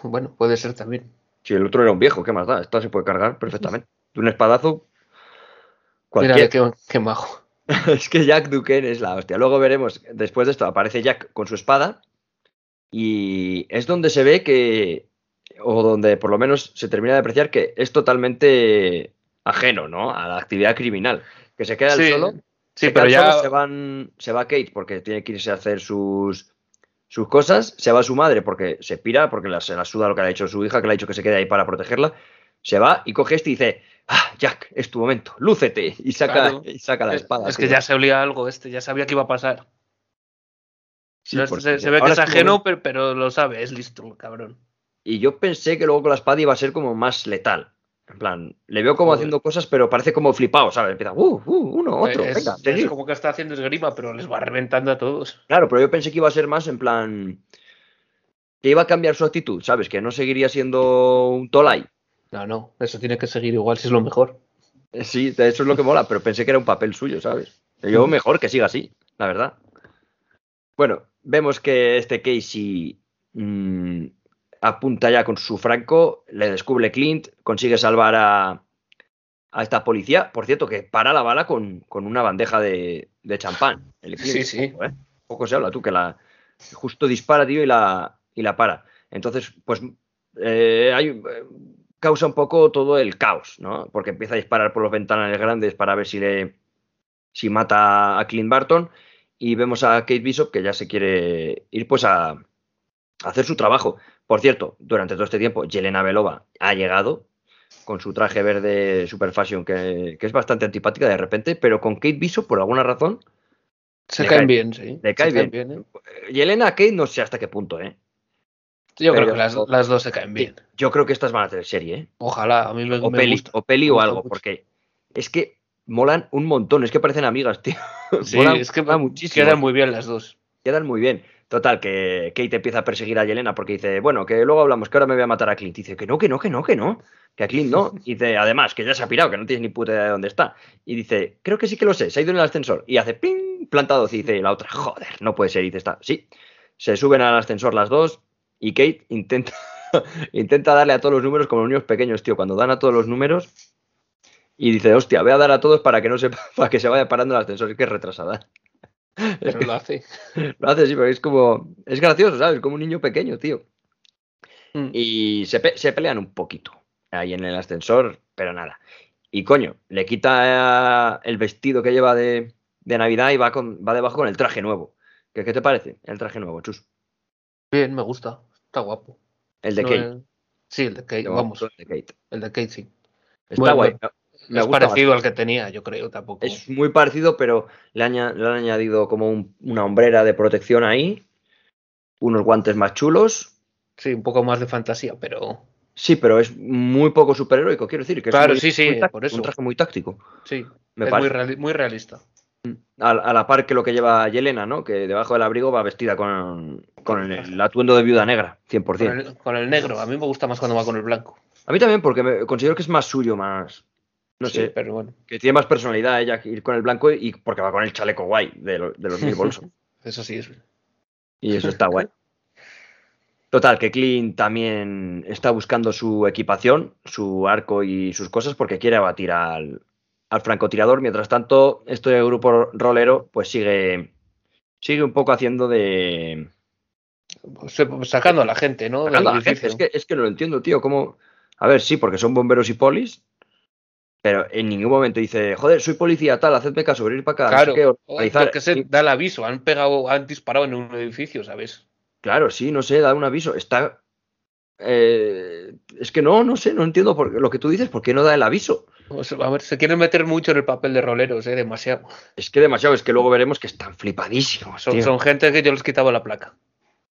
[SPEAKER 3] Bueno, puede ser también.
[SPEAKER 2] Si el otro era un viejo, ¿qué más da? Esta se puede cargar perfectamente. De un espadazo,
[SPEAKER 3] Mira,
[SPEAKER 2] cualquier.
[SPEAKER 3] qué, qué majo.
[SPEAKER 2] es que Jack Duquesne es la hostia. Luego veremos, después de esto, aparece Jack con su espada y es donde se ve que, o donde por lo menos se termina de apreciar que es totalmente ajeno, ¿no? A la actividad criminal. Que se queda solo.
[SPEAKER 3] sí, pero ya.
[SPEAKER 2] solo, se, van, se va Kate porque tiene que irse a hacer sus, sus cosas. Se va su madre porque se pira, porque la- se la suda lo que le ha dicho su hija, que le ha dicho que se quede ahí para protegerla. Se va y coge este y dice, ah, Jack, es tu momento, lúcete. Y saca,
[SPEAKER 3] Claro.
[SPEAKER 2] y saca la
[SPEAKER 3] es,
[SPEAKER 2] espada.
[SPEAKER 3] es que ya se olía algo este, ya sabía que iba a pasar.
[SPEAKER 2] Sí,
[SPEAKER 3] No,
[SPEAKER 2] porque
[SPEAKER 3] se, se ve que
[SPEAKER 2] ahora
[SPEAKER 3] es ajeno, pero, pero lo sabe, es listo, cabrón.
[SPEAKER 2] Y yo pensé que luego con la espada iba a ser como más letal. En plan, le veo como
[SPEAKER 3] Joder.
[SPEAKER 2] haciendo cosas, pero parece como flipado, ¿sabes? Empieza, uh, uh, uno, otro,
[SPEAKER 3] es,
[SPEAKER 2] venga,
[SPEAKER 3] es como que está haciendo esgrima, pero les va reventando a todos.
[SPEAKER 2] Claro, pero yo pensé que iba a ser más en plan. Que iba a cambiar su actitud, ¿sabes? Que no seguiría siendo un Tolai.
[SPEAKER 3] No, no, eso tiene que seguir igual si es lo mejor.
[SPEAKER 2] Eh, Sí, eso es lo que mola, pero pensé que era un papel suyo, ¿sabes? Yo mejor que siga así, la verdad. Bueno, vemos que este Casey mm, apunta ya con su franco, le descubre Clint, consigue salvar a, a esta policía. Por cierto, que para la bala con, con una bandeja de, de champán. El Clint,
[SPEAKER 3] Sí, sí.
[SPEAKER 2] Poco, ¿eh? Poco se habla tú, que la justo dispara, tío, y la, y la para. Entonces, pues eh, hay, eh, causa un poco todo el caos, ¿no? Porque empieza a disparar por los ventanales grandes para ver si le si mata a Clint Barton y vemos a Kate Bishop que ya se quiere ir pues a, a hacer su trabajo. Por cierto, durante todo este tiempo, Yelena Belova ha llegado con su traje verde super fashion que, que es bastante antipática de repente, pero con Kate Bishop por alguna razón
[SPEAKER 3] Se caen
[SPEAKER 2] cae-
[SPEAKER 3] bien, sí.
[SPEAKER 2] le cae
[SPEAKER 3] Se caen
[SPEAKER 2] bien.
[SPEAKER 3] ¿eh?
[SPEAKER 2] Yelena Kate no sé hasta qué punto, ¿eh?
[SPEAKER 3] Yo
[SPEAKER 2] Pero-
[SPEAKER 3] creo que las, las dos se caen bien.
[SPEAKER 2] Yo creo que estas van a tener serie, ¿eh?
[SPEAKER 3] Ojalá, a mí me,
[SPEAKER 2] o
[SPEAKER 3] me
[SPEAKER 2] peli,
[SPEAKER 3] gusta.
[SPEAKER 2] o peli o algo,
[SPEAKER 3] mucho.
[SPEAKER 2] porque es que molan un montón, es que parecen amigas, tío.
[SPEAKER 3] Sí,
[SPEAKER 2] Molan-
[SPEAKER 3] es que
[SPEAKER 2] molan muchísimo.
[SPEAKER 3] quedan muy bien las dos.
[SPEAKER 2] Quedan muy bien. Total, que Kate empieza a perseguir a Yelena porque dice, bueno, que luego hablamos, que ahora me voy a matar a Clint. Dice, que no, que no, que no, que no. Que a Clint no. Y dice, además, que ya se ha pirado, que no tienes ni puta idea de dónde está. Y dice, creo que sí que lo sé, se ha ido en el ascensor. Y hace, ping, plantado. Y dice la otra, joder, no puede ser. Y dice, está, sí. Se suben al ascensor las dos y Kate intenta, intenta darle a todos los números como los niños pequeños, tío. Cuando dan a todos los números y dice, hostia, voy a dar a todos para que no se, para que se vaya parando el ascensor. Es que es retrasada.
[SPEAKER 3] Pero lo hace.
[SPEAKER 2] lo hace, sí, pero es como. Es gracioso, ¿sabes? Como un niño pequeño, tío.
[SPEAKER 3] Mm.
[SPEAKER 2] Y se, pe- se pelean un poquito ahí en el ascensor, pero nada. Y coño, le quita eh, el vestido que lleva de, de Navidad y va, con, va debajo con el traje nuevo. ¿Qué, qué te parece el traje nuevo, Chus?
[SPEAKER 3] Bien, me gusta. Está guapo.
[SPEAKER 2] El de
[SPEAKER 3] No
[SPEAKER 2] Kate.
[SPEAKER 3] Sí, el de Kate, vamos.
[SPEAKER 2] el de Kate.
[SPEAKER 3] El de Kate, sí.
[SPEAKER 2] Está
[SPEAKER 3] Bueno,
[SPEAKER 2] guay.
[SPEAKER 3] bueno,
[SPEAKER 2] Me-
[SPEAKER 3] es parecido al que tenía, yo creo, tampoco.
[SPEAKER 2] Es muy parecido, pero le, aña- le han añadido como un- una hombrera de protección ahí, unos guantes más chulos.
[SPEAKER 3] Sí, un poco más de fantasía, pero
[SPEAKER 2] Sí, pero es muy poco superheroico, quiero decir. Que es
[SPEAKER 3] Claro,
[SPEAKER 2] muy-
[SPEAKER 3] sí, sí,
[SPEAKER 2] muy táctico,
[SPEAKER 3] por eso.
[SPEAKER 2] Un traje muy táctico.
[SPEAKER 3] sí,
[SPEAKER 2] Me
[SPEAKER 3] es muy,
[SPEAKER 2] parece.
[SPEAKER 3] reali- muy realista.
[SPEAKER 2] A, a la par que lo que lleva Yelena, ¿no? Que debajo del abrigo va vestida con, con el, atuendo de viuda negra, 100%.
[SPEAKER 3] Con el, con el negro, a mí me gusta más cuando va con el blanco.
[SPEAKER 2] A mí también, porque me, considero que es más suyo, más. No
[SPEAKER 3] Sí,
[SPEAKER 2] sé,
[SPEAKER 3] pero bueno,
[SPEAKER 2] que tiene más personalidad ella que ir con el blanco y porque va con el chaleco guay de, lo- de los mil bolsos.
[SPEAKER 3] eso sí es.
[SPEAKER 2] Y eso está guay. Total, que Clint también está buscando su equipación, su arco y sus cosas porque quiere abatir al, al francotirador. Mientras tanto, este grupo rolero pues sigue, sigue un poco haciendo de...
[SPEAKER 3] Pues, eh, sacando a la gente, ¿no?
[SPEAKER 2] sacando a la gente.
[SPEAKER 3] edificio.
[SPEAKER 2] Es que, es que no lo entiendo, tío. ¿Cómo? A ver, sí, porque son bomberos y polis, pero en ningún momento dice, joder, soy policía tal, hacedme caso, venir para acá.
[SPEAKER 3] Claro,
[SPEAKER 2] no sé qué,
[SPEAKER 3] o
[SPEAKER 2] organizar".
[SPEAKER 3] yo que sé,
[SPEAKER 2] Sí,
[SPEAKER 3] da el aviso, han pegado, han disparado en un edificio, ¿sabes?
[SPEAKER 2] Claro, sí, no sé, da un aviso. Está. eh, es que no, no sé, no entiendo por, lo que tú dices, ¿por qué no da el aviso?
[SPEAKER 3] O sea, a ver, se quieren meter mucho en el papel de roleros, ¿eh? Demasiado.
[SPEAKER 2] Es que demasiado, es que luego veremos que están flipadísimos.
[SPEAKER 3] Son gente que yo les quitaba la placa.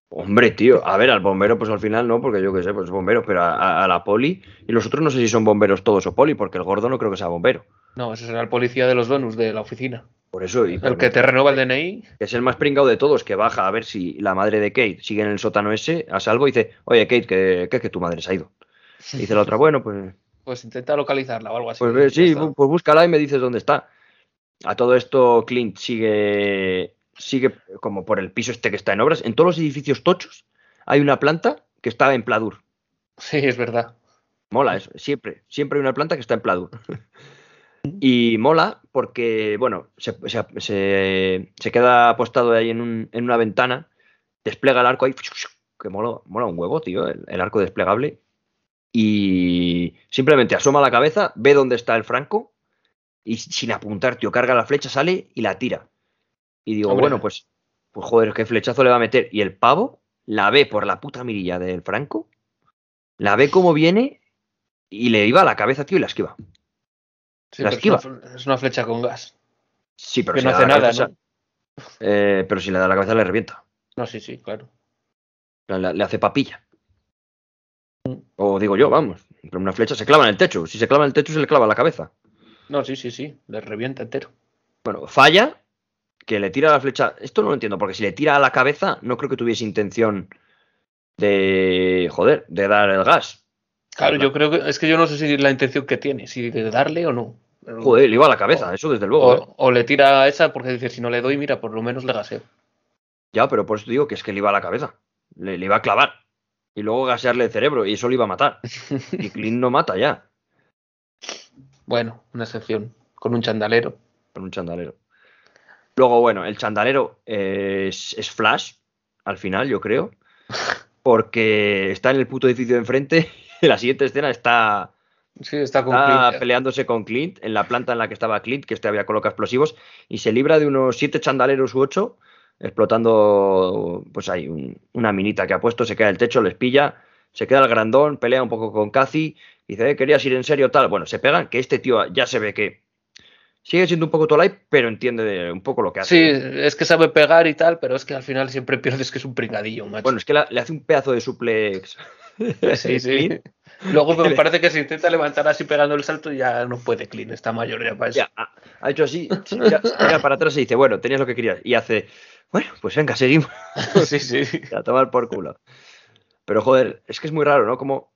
[SPEAKER 2] Hombre, tío, a ver, al bombero, pues al final no, porque yo qué sé, pues es bombero, pero a, a- a la poli. Y los otros no sé si son bomberos todos o poli, porque el gordo no creo que sea bombero.
[SPEAKER 3] No, ese será el policía de los donuts de la oficina.
[SPEAKER 2] Por eso, y
[SPEAKER 3] El que te renueva el DNI.
[SPEAKER 2] que es el más pringado de todos, que baja a ver si la madre de Kate sigue en el sótano ese, a salvo, y dice, oye, Kate, que, que, que tu madre se ha ido. Y dice la otra, bueno, pues
[SPEAKER 3] Pues intenta localizarla o algo así.
[SPEAKER 2] Pues sí, pues búscala y me dices dónde está. A todo esto, Clint sigue, sigue como por el piso este que está en obras. En todos los edificios tochos hay una planta que está en pladur.
[SPEAKER 3] Sí, es verdad.
[SPEAKER 2] Mola eso, siempre, siempre hay una planta que está en pladur. Y mola porque, bueno, se, se- se- se queda apostado ahí en, un- en una ventana, despliega el arco ahí, que mola, mola un huevo, tío, el, el arco desplegable. Y simplemente asoma la cabeza, ve dónde está el franco y sin apuntar, tío, carga la flecha, sale y la tira. Y digo,
[SPEAKER 3] Hombre.
[SPEAKER 2] bueno, pues, pues joder, qué flechazo le va a meter. Y el pavo la ve por la puta mirilla del franco, la ve como viene y le iba a la cabeza, tío, y la esquiva.
[SPEAKER 3] Sí,
[SPEAKER 2] La esquiva.
[SPEAKER 3] Es, una, fle- es una flecha con gas.
[SPEAKER 2] Sí, pero
[SPEAKER 3] que
[SPEAKER 2] si
[SPEAKER 3] no hace nada,
[SPEAKER 2] cabeza,
[SPEAKER 3] ¿no?
[SPEAKER 2] eh, pero si le da la cabeza le revienta.
[SPEAKER 3] No, sí, sí, claro.
[SPEAKER 2] Le, le hace papilla. O digo yo, vamos. Pero una flecha se clava en el techo. Si se clava en el techo, se le clava en la cabeza.
[SPEAKER 3] No, sí, sí, sí. Le revienta entero.
[SPEAKER 2] Bueno, falla, que le tira la flecha. Esto no lo entiendo, porque si le tira a la cabeza, no creo que tuviese intención de. Joder, de dar el gas.
[SPEAKER 3] Claro, yo creo que es que yo no sé si la intención que tiene, si de darle o no.
[SPEAKER 2] Joder, le iba a la cabeza, eso desde luego. ¿eh?
[SPEAKER 3] O, le tira a esa porque dice, si no le doy, mira, por lo menos le gaseo.
[SPEAKER 2] Ya, pero por eso digo que es que le iba a la cabeza. Le, le iba a clavar. Y luego gasearle el cerebro, y eso le iba a matar. Y Clint no mata ya,
[SPEAKER 3] Bueno, una excepción. Con un chandalero.
[SPEAKER 2] con un chandalero. Luego, bueno, el chandalero eh, es, es Flash, al final, yo creo. Porque está en el puto edificio de enfrente. Y la siguiente escena está,
[SPEAKER 3] Sí, está con
[SPEAKER 2] está
[SPEAKER 3] Clint.
[SPEAKER 2] peleándose con Clint en la planta en la que estaba Clint, que este había colocado explosivos, y se libra de unos siete chandaleros u ocho, explotando, pues ahí, un- una minita que ha puesto, se cae del techo, les pilla, se queda el grandón, pelea un poco con Cathy, dice, eh, querías ir en serio, tal. Bueno, se pegan, que este tío ya se ve que sigue siendo un poco Tolai, pero entiende de- un poco lo que hace.
[SPEAKER 3] Sí, es que sabe pegar y tal, pero es que al final siempre pierdes que es un pringadillo, macho.
[SPEAKER 2] Bueno, es que la- le hace un pedazo de suplex.
[SPEAKER 3] sí, sí. Luego me parece que se intenta levantar así pegando el salto y ya no puede Clint, está mayor ya para eso.
[SPEAKER 2] Ya, ha, hecho así, mira para atrás y dice, bueno, tenías lo que querías. Y hace, bueno, pues venga, seguimos.
[SPEAKER 3] sí, sí.
[SPEAKER 2] a tomar por culo. Pero joder, es que es muy raro, ¿no? Como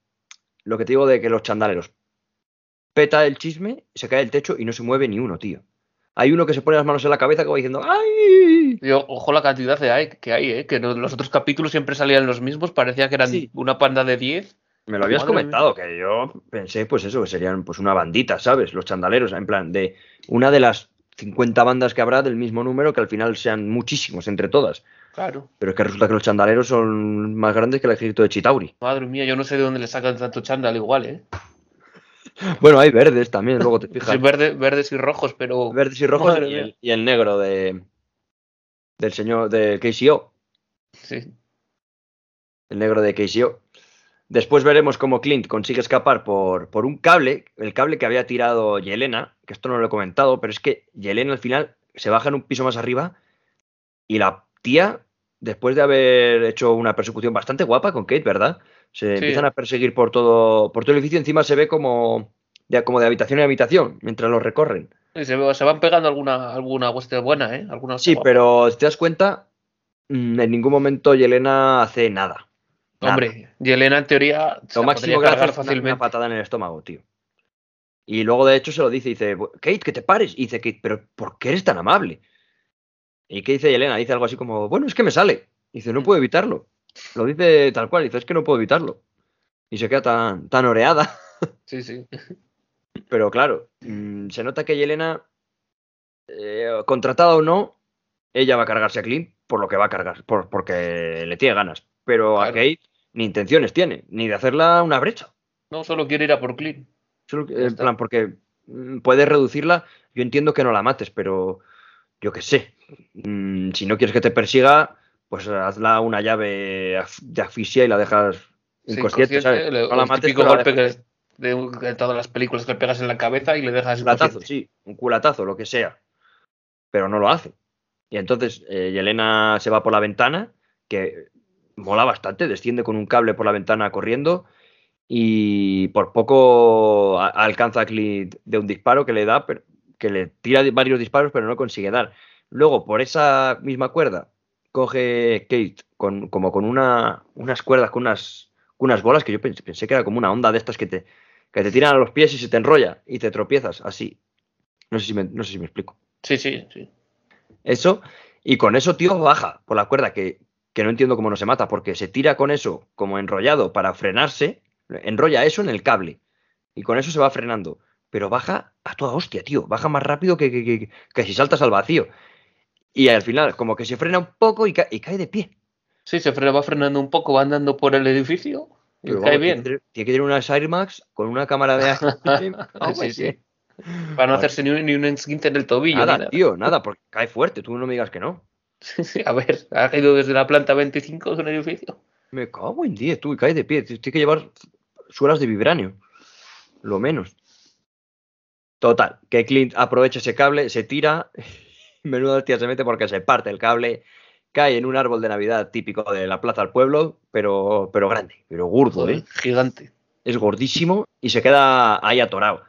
[SPEAKER 2] lo que te digo de que los chandaleros peta el chisme, se cae el techo y no se mueve ni uno, tío. Hay uno que se pone las manos en la cabeza que va diciendo ¡Ay!
[SPEAKER 3] Yo, ojo la cantidad de hay, que hay, ¿eh? que los otros capítulos siempre salían los mismos, parecía que eran
[SPEAKER 2] Sí.
[SPEAKER 3] una panda de 10.
[SPEAKER 2] Me lo habías
[SPEAKER 3] Madre
[SPEAKER 2] comentado, que yo pensé, pues eso, que serían pues una bandita, ¿sabes? Los chandaleros, en plan, de una de las 50 bandas que habrá del mismo número que al final sean muchísimos entre todas.
[SPEAKER 3] Claro.
[SPEAKER 2] Pero es que resulta que los chandaleros son más grandes que el ejército de Chitauri.
[SPEAKER 3] Madre mía, yo no sé de dónde le sacan tanto chándal igual, ¿eh?
[SPEAKER 2] Bueno, hay verdes también, luego te fijas.
[SPEAKER 3] Sí, verde- verdes y rojos, pero.
[SPEAKER 2] Verdes y rojos el, y el negro de del señor de KCO.
[SPEAKER 3] Sí.
[SPEAKER 2] el negro de KCO. Después veremos cómo Clint consigue escapar por, por un cable, el cable que había tirado Yelena, que esto no lo he comentado, pero es que Yelena al final se baja en un piso más arriba y la tía, después de haber hecho una persecución bastante guapa con Kate, ¿verdad? Se
[SPEAKER 3] Sí.
[SPEAKER 2] empiezan a perseguir por todo, por todo el edificio, encima se ve como de, como de habitación en habitación, mientras los recorren.
[SPEAKER 3] Y se, se van pegando alguna, alguna hostia buena, ¿eh? Alguna
[SPEAKER 2] Sí,
[SPEAKER 3] guapa.
[SPEAKER 2] pero si te das cuenta, mm, en ningún momento Yelena hace nada. Nada.
[SPEAKER 3] Hombre, y Elena en teoría
[SPEAKER 2] Lo máximo que hace es
[SPEAKER 3] fácilmente.
[SPEAKER 2] una patada en el estómago, tío. Y luego, de hecho, se lo dice, dice, Kate, que te pares. Y dice, Kate, pero ¿por qué eres tan amable? ¿Y qué dice Elena? Dice algo así como, bueno, es que me sale. Dice, no puedo evitarlo. Lo dice tal cual, dice, es que no puedo evitarlo. Y se queda tan, tan oreada.
[SPEAKER 3] Sí, sí.
[SPEAKER 2] Pero claro, mm, se nota que Yelena, eh, contratada o no, ella va a cargarse a Clint por lo que va a cargar, por, porque le tiene ganas. Pero a. Kate ni intenciones tiene, ni de hacerla una brecha.
[SPEAKER 3] No, solo quiere ir a por.
[SPEAKER 2] Solo
[SPEAKER 3] Ya
[SPEAKER 2] en plan, porque mm, puedes reducirla. Yo entiendo que no la mates, pero yo qué sé. Mm, si no quieres que te persiga, pues hazla una llave de asfixia y la dejas
[SPEAKER 3] Sí,
[SPEAKER 2] inconsciente,
[SPEAKER 3] consciente,
[SPEAKER 2] ¿sabes?
[SPEAKER 3] le-
[SPEAKER 2] No la
[SPEAKER 3] el
[SPEAKER 2] mates,
[SPEAKER 3] típico
[SPEAKER 2] pero la
[SPEAKER 3] golpe que de, un- de todas las películas que le pegas en la cabeza y le dejas
[SPEAKER 2] Un culatazo, sí, un culatazo, lo que sea. Pero no lo hace. Y entonces eh, Yelena se va por la ventana, que mola bastante, desciende con un cable por la ventana corriendo y por poco a- alcanza a Clint de un disparo que le da, pero, que le tira varios disparos, pero no consigue dar. Luego, por esa misma cuerda, coge Kate con, como con una, unas cuerdas, con unas, con unas bolas que yo pensé, pensé que era como una onda de estas que te, que te tiran a los pies y se te enrolla y te tropiezas así. No sé si me, no sé si me explico.
[SPEAKER 3] Sí, sí, sí.
[SPEAKER 2] Eso, y con eso, tío, baja por la cuerda, que, que no entiendo cómo no se mata, porque se tira con eso como enrollado para frenarse, enrolla eso en el cable, y con eso se va frenando. Pero baja a toda hostia, tío. Baja más rápido que, que, que- que si saltas al vacío. Y al final, como que se frena un poco y, ca- y cae de pie.
[SPEAKER 3] Sí, se frena, va frenando un poco, va andando por el edificio y
[SPEAKER 2] Pero
[SPEAKER 3] cae
[SPEAKER 2] vamos,
[SPEAKER 3] bien.
[SPEAKER 2] Tiene que, tener, tiene que tener unas Air Max con una cámara de. Vamos,
[SPEAKER 3] Sí, Para no hacerse ni un, ni un esguince en el tobillo.
[SPEAKER 2] nada. tío, nada, porque cae fuerte. Tú no me digas que no.
[SPEAKER 3] Sí, sí, a ver, ha caído desde la planta 25 de un edificio.
[SPEAKER 2] Me cago en 10, tú, y cae de pie. Tienes que llevar suelas de vibranio. Lo menos. Total, que Clint aprovecha ese cable, se tira, menuda hostia se mete porque se parte el cable, cae en un árbol de Navidad típico de la plaza del pueblo, pero, pero grande, pero gordo, ¿eh?
[SPEAKER 3] Gigante.
[SPEAKER 2] Es gordísimo y se queda ahí atorado.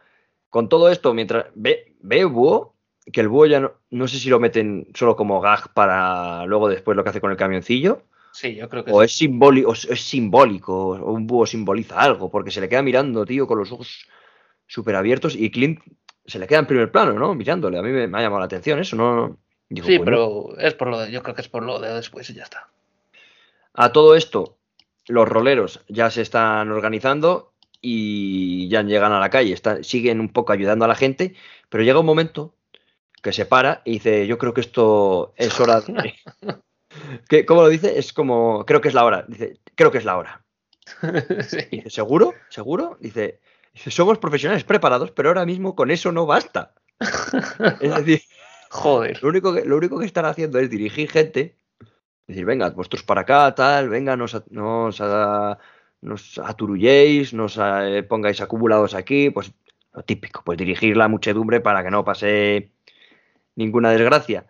[SPEAKER 2] Con todo esto, mientras ve, ve búho, que el búho ya no, no sé si lo meten solo como gag para luego después lo que hace con el camioncillo,
[SPEAKER 3] Sí, yo creo que
[SPEAKER 2] o
[SPEAKER 3] sí.
[SPEAKER 2] es simbólico, o es simbólico, o un búho simboliza algo, porque se le queda mirando, tío, con los ojos súper abiertos y Clint se le queda en primer plano, ¿no? Mirándole. A mí me, me ha llamado la atención eso, ¿no? Digo,
[SPEAKER 3] Sí, pero es por lo de, yo creo que es por lo de después y ya está.
[SPEAKER 2] A todo esto, los roleros ya se están organizando y ya llegan a la calle, están, siguen un poco ayudando a la gente, pero llega un momento que se para y dice, yo creo que esto es hora de... ¿Qué- ¿Cómo lo dice? Es como, creo que es la hora. Dice, creo que es la hora.
[SPEAKER 3] Sí.
[SPEAKER 2] Dice, ¿seguro? ¿Seguro? Dice, somos profesionales preparados, pero ahora mismo con eso no basta. Es decir,
[SPEAKER 3] Joder.
[SPEAKER 2] lo único que, lo único que están haciendo es dirigir gente, decir, venga, vosotros para acá, tal, venga, nos, a- nos, a- nos aturulléis, nos eh, pongáis acumulados aquí, pues lo típico, pues dirigir la muchedumbre para que no pase ninguna desgracia.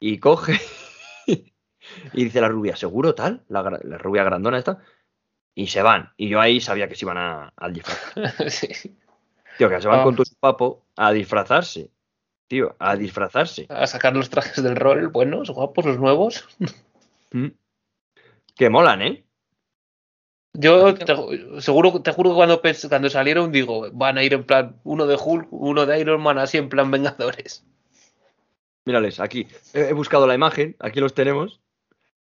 [SPEAKER 2] Y coge y dice la rubia, ¿seguro tal? La, la rubia grandona esta. Y se van. Y yo ahí sabía que se iban a, al disfraz.
[SPEAKER 3] Sí.
[SPEAKER 2] Tío, que se van
[SPEAKER 3] Ah.
[SPEAKER 2] con tu papo a disfrazarse. Tío, a disfrazarse.
[SPEAKER 3] A sacar los trajes del rol, buenos, guapos, los nuevos.
[SPEAKER 2] Mm. Que molan, ¿eh?
[SPEAKER 3] Yo te, seguro, te juro que cuando, cuando salieron digo, van a ir en plan uno de Hulk, uno de Iron Man, así en plan Vengadores.
[SPEAKER 2] Mírales, aquí. He buscado la imagen, aquí los tenemos.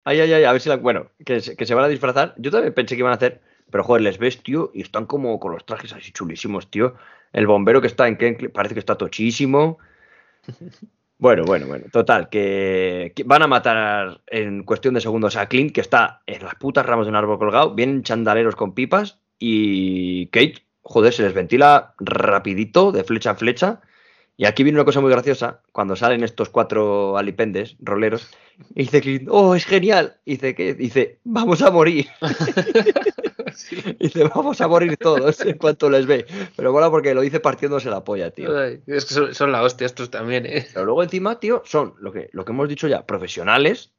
[SPEAKER 2] Ay, ay, ay, a ver si la. Bueno, que se, que se van a disfrazar. Yo también pensé que iban a hacer. Pero joder, les ves, tío, y están como con los trajes así chulísimos, tío. El bombero que está en Kencli parece que está tochísimo. Bueno, bueno, bueno. Total, que, que van a matar en cuestión de segundos a Clint, que está en las putas ramas de un árbol colgado. Vienen chandaleros con pipas y Kate, joder, se les ventila rapidito, de flecha a flecha. Y aquí viene una cosa muy graciosa, cuando salen estos cuatro alipendes, roleros, y dice Clint, oh, es genial. Y dice, ¿qué? Dice, vamos a morir.
[SPEAKER 3] Sí.
[SPEAKER 2] Dice, vamos a morir todos en cuanto les ve. Pero mola porque lo dice partiéndose la polla, tío.
[SPEAKER 3] Ay, es que son, son la hostia estos también, ¿eh?
[SPEAKER 2] Pero luego encima, tío, son lo que, lo que hemos dicho ya, profesionales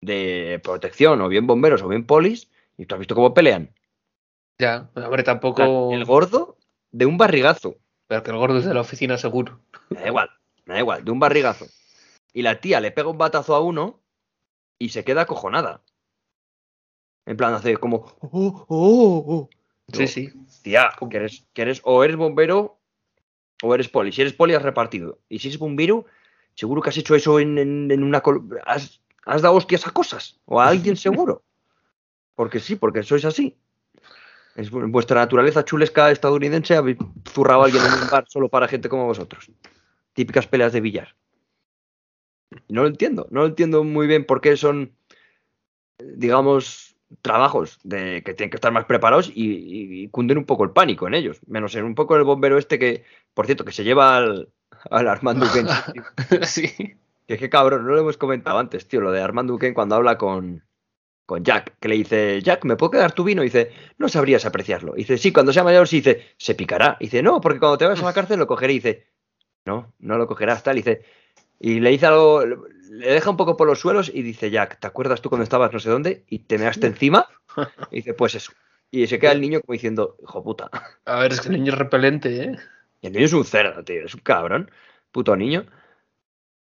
[SPEAKER 2] de protección, o bien bomberos, o bien polis, y tú has visto cómo pelean.
[SPEAKER 3] Ya, hombre, tampoco.
[SPEAKER 2] El gordo de un barrigazo.
[SPEAKER 3] Pero que el gordo es de la oficina seguro.
[SPEAKER 2] Me da igual, me da igual, de un barrigazo. Y la tía le pega un batazo a uno y se queda acojonada. En plan, hace como. "Oh, oh, oh, oh".
[SPEAKER 3] Sí, sí.
[SPEAKER 2] Tía, que eres, que eres o eres bombero o eres poli. Si eres poli, has repartido. Y si eres bombero, seguro que has hecho eso en, en- en una. col- Has, has dado hostias a cosas. O a alguien seguro. Porque sí, porque sois así. Es vu- vuestra naturaleza chulesca estadounidense. Habéis zurrado a alguien en un bar solo para gente como vosotros. Típicas peleas de billar. No lo entiendo. No lo entiendo muy bien por qué son, digamos, trabajos de que tienen que estar más preparados y, cunden un poco el pánico en ellos. Menos en un poco el bombero este que, por cierto, que se lleva al, al Armando
[SPEAKER 3] sí.
[SPEAKER 2] Que es que cabrón, no lo hemos comentado antes, tío, lo de Armando Uken cuando habla con, con Jack, que le dice, Jack, ¿me puedo quedar tu vino? Y dice, no sabrías apreciarlo. Y dice, sí, cuando sea mayor, sí, dice, se picará. Y dice, no, porque cuando te vayas a la cárcel lo cogeré. Y dice, no, no lo cogerás, tal. Y dice, y le dice algo, le deja un poco por los suelos y dice, Jack, ¿te acuerdas tú cuando estabas no sé dónde y te measte encima? Y dice, pues eso. Y se queda el niño como diciendo, hijo puta.
[SPEAKER 3] A ver, es que el niño es repelente, ¿eh?
[SPEAKER 2] Y el niño es un cerdo, tío, es un cabrón. Puto niño.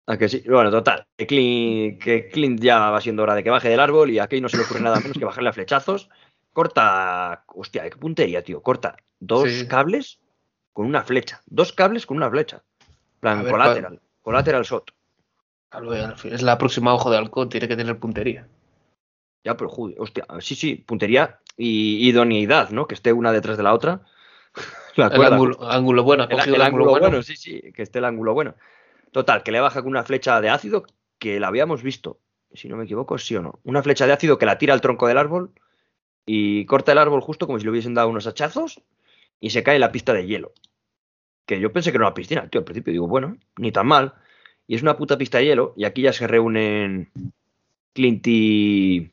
[SPEAKER 2] ¿A que sí? Bueno, total. Que Clint, que Clint ya va siendo hora de que baje del árbol y a no se le ocurre nada menos que bajarle a flechazos. Corta. Hostia, qué puntería, tío. Corta dos
[SPEAKER 3] Sí.
[SPEAKER 2] cables con una flecha. Dos cables con una flecha. Plan,
[SPEAKER 3] ver,
[SPEAKER 2] colateral. Colateral shot.
[SPEAKER 3] Es la próxima ojo de halcón, tiene que tener puntería.
[SPEAKER 2] Ya, pero joder, hostia. Sí, sí, puntería y idoneidad, ¿no? Que esté una detrás de la otra. La
[SPEAKER 3] El ángulo, ángulo bueno, ha
[SPEAKER 2] El,
[SPEAKER 3] cogido
[SPEAKER 2] el
[SPEAKER 3] el, ángulo, bueno.
[SPEAKER 2] sí, sí, que esté el ángulo bueno. Total, que le baja con una flecha de ácido que la habíamos visto, si no me equivoco, sí o no. Una flecha de ácido que la tira al tronco del árbol y corta el árbol justo como si le hubiesen dado unos hachazos y se cae en la pista de hielo. Que yo pensé que era una piscina, tío, al principio digo, bueno, ni tan mal. Y es una puta pista de hielo y aquí ya se reúnen Clint y,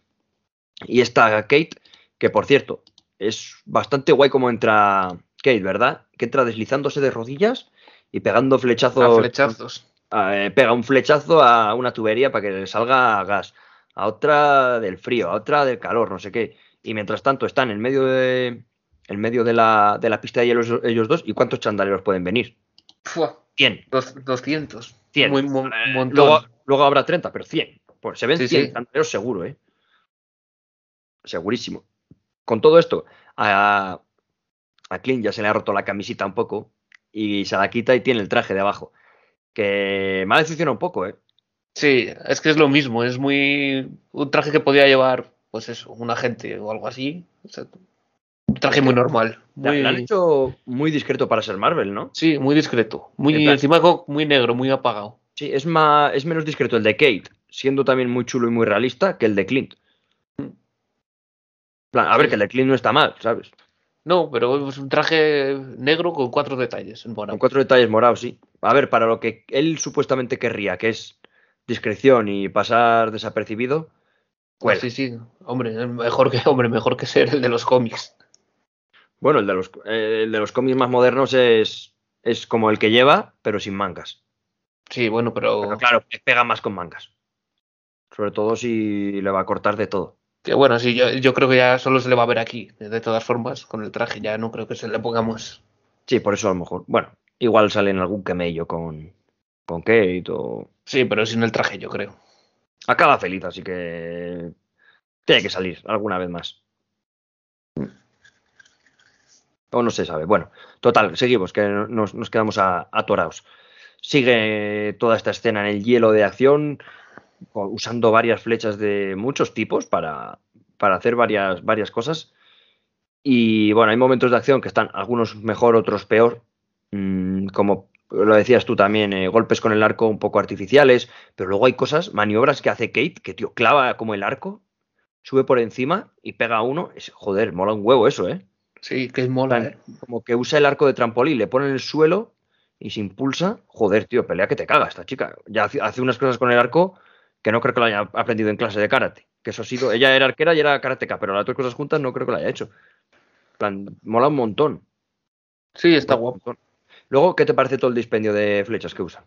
[SPEAKER 2] y esta Kate, que por cierto, es bastante guay como entra Kate, ¿verdad? Que entra deslizándose de rodillas y pegando flechazos.
[SPEAKER 3] A flechazos.
[SPEAKER 2] eh, pega un flechazo a una tubería para que le salga gas, a otra del frío, a otra del calor, no sé qué. Y mientras tanto están en medio de, en medio de la, de la pista de ellos, ellos dos. ¿Y cuántos chandaleros pueden venir?
[SPEAKER 3] Fua,
[SPEAKER 2] 100.
[SPEAKER 3] dos- 200.
[SPEAKER 2] 100.
[SPEAKER 3] Muy, mo-
[SPEAKER 2] Eh,
[SPEAKER 3] montón.
[SPEAKER 2] luego, luego habrá 30, pero 100. Pues se ven
[SPEAKER 3] Sí,
[SPEAKER 2] 100
[SPEAKER 3] sí.
[SPEAKER 2] chandaleros seguro, ¿eh? Segurísimo. Con todo esto, a, a Clint ya se le ha roto la camisita un poco y se la quita y tiene el traje de abajo. Que me ha decepcionado un poco, ¿eh?
[SPEAKER 3] Sí, es que es lo mismo, es muy un traje que podía llevar, pues eso, un agente o algo así. O sea, un traje muy normal, muy,
[SPEAKER 2] han hecho muy discreto para ser Marvel, ¿no?
[SPEAKER 3] sí, muy discreto, muy encima muy negro, muy apagado.
[SPEAKER 2] Sí, es, más, es menos discreto el de Kate, siendo también muy chulo y muy realista, que el de Clint. En plan, a ver, que el de Clint no está mal, ¿sabes?
[SPEAKER 3] No, pero es un traje negro con cuatro detalles en morado.
[SPEAKER 2] Con cuatro detalles morados, sí. A ver, para lo que él supuestamente querría, que es discreción y pasar desapercibido,
[SPEAKER 3] Pues sí, sí, hombre, mejor que hombre, mejor que ser el de los cómics.
[SPEAKER 2] Bueno, el de los, eh, el de los cómics más modernos es, es como el que lleva, pero sin mangas.
[SPEAKER 3] Sí, bueno, pero
[SPEAKER 2] Pero claro, pega más con mangas. Sobre todo si le va a cortar de todo.
[SPEAKER 3] Que bueno, sí, yo, yo creo que ya solo se le va a ver aquí, de todas formas, con el traje, ya no creo que se le pongamos.
[SPEAKER 2] Sí, por eso a lo mejor. Bueno, igual sale en algún camello con, con Kate o.
[SPEAKER 3] Sí, pero sin el traje, yo creo.
[SPEAKER 2] Acaba feliz, así que. Tiene que salir alguna vez más. O no se sabe. Bueno, total, seguimos, que nos, nos quedamos atorados. Sigue toda esta escena en el hielo de acción, usando varias flechas de muchos tipos para, para hacer varias, varias cosas. Y bueno, hay momentos de acción que están algunos mejor, otros peor. Mm, como lo decías tú también, eh, golpes con el arco un poco artificiales, pero luego hay cosas, maniobras que hace Kate, que tío, clava como el arco, sube por encima y pega a uno. Es, joder, mola un huevo eso, ¿eh?
[SPEAKER 3] Sí, que es mola, ¿eh?
[SPEAKER 2] Como que usa el arco de trampolín, le pone en el suelo y se impulsa. Joder, tío, pelea que te caga esta chica. Ya hace, hace unas cosas con el arco que no creo que lo haya aprendido en clase de karate. Que eso ha sido, ella era arquera y era karateca, pero las dos cosas juntas no creo que lo haya hecho. Plan, mola un montón.
[SPEAKER 3] Sí, está guapo.
[SPEAKER 2] Luego, ¿qué te parece todo el dispendio de flechas que usa?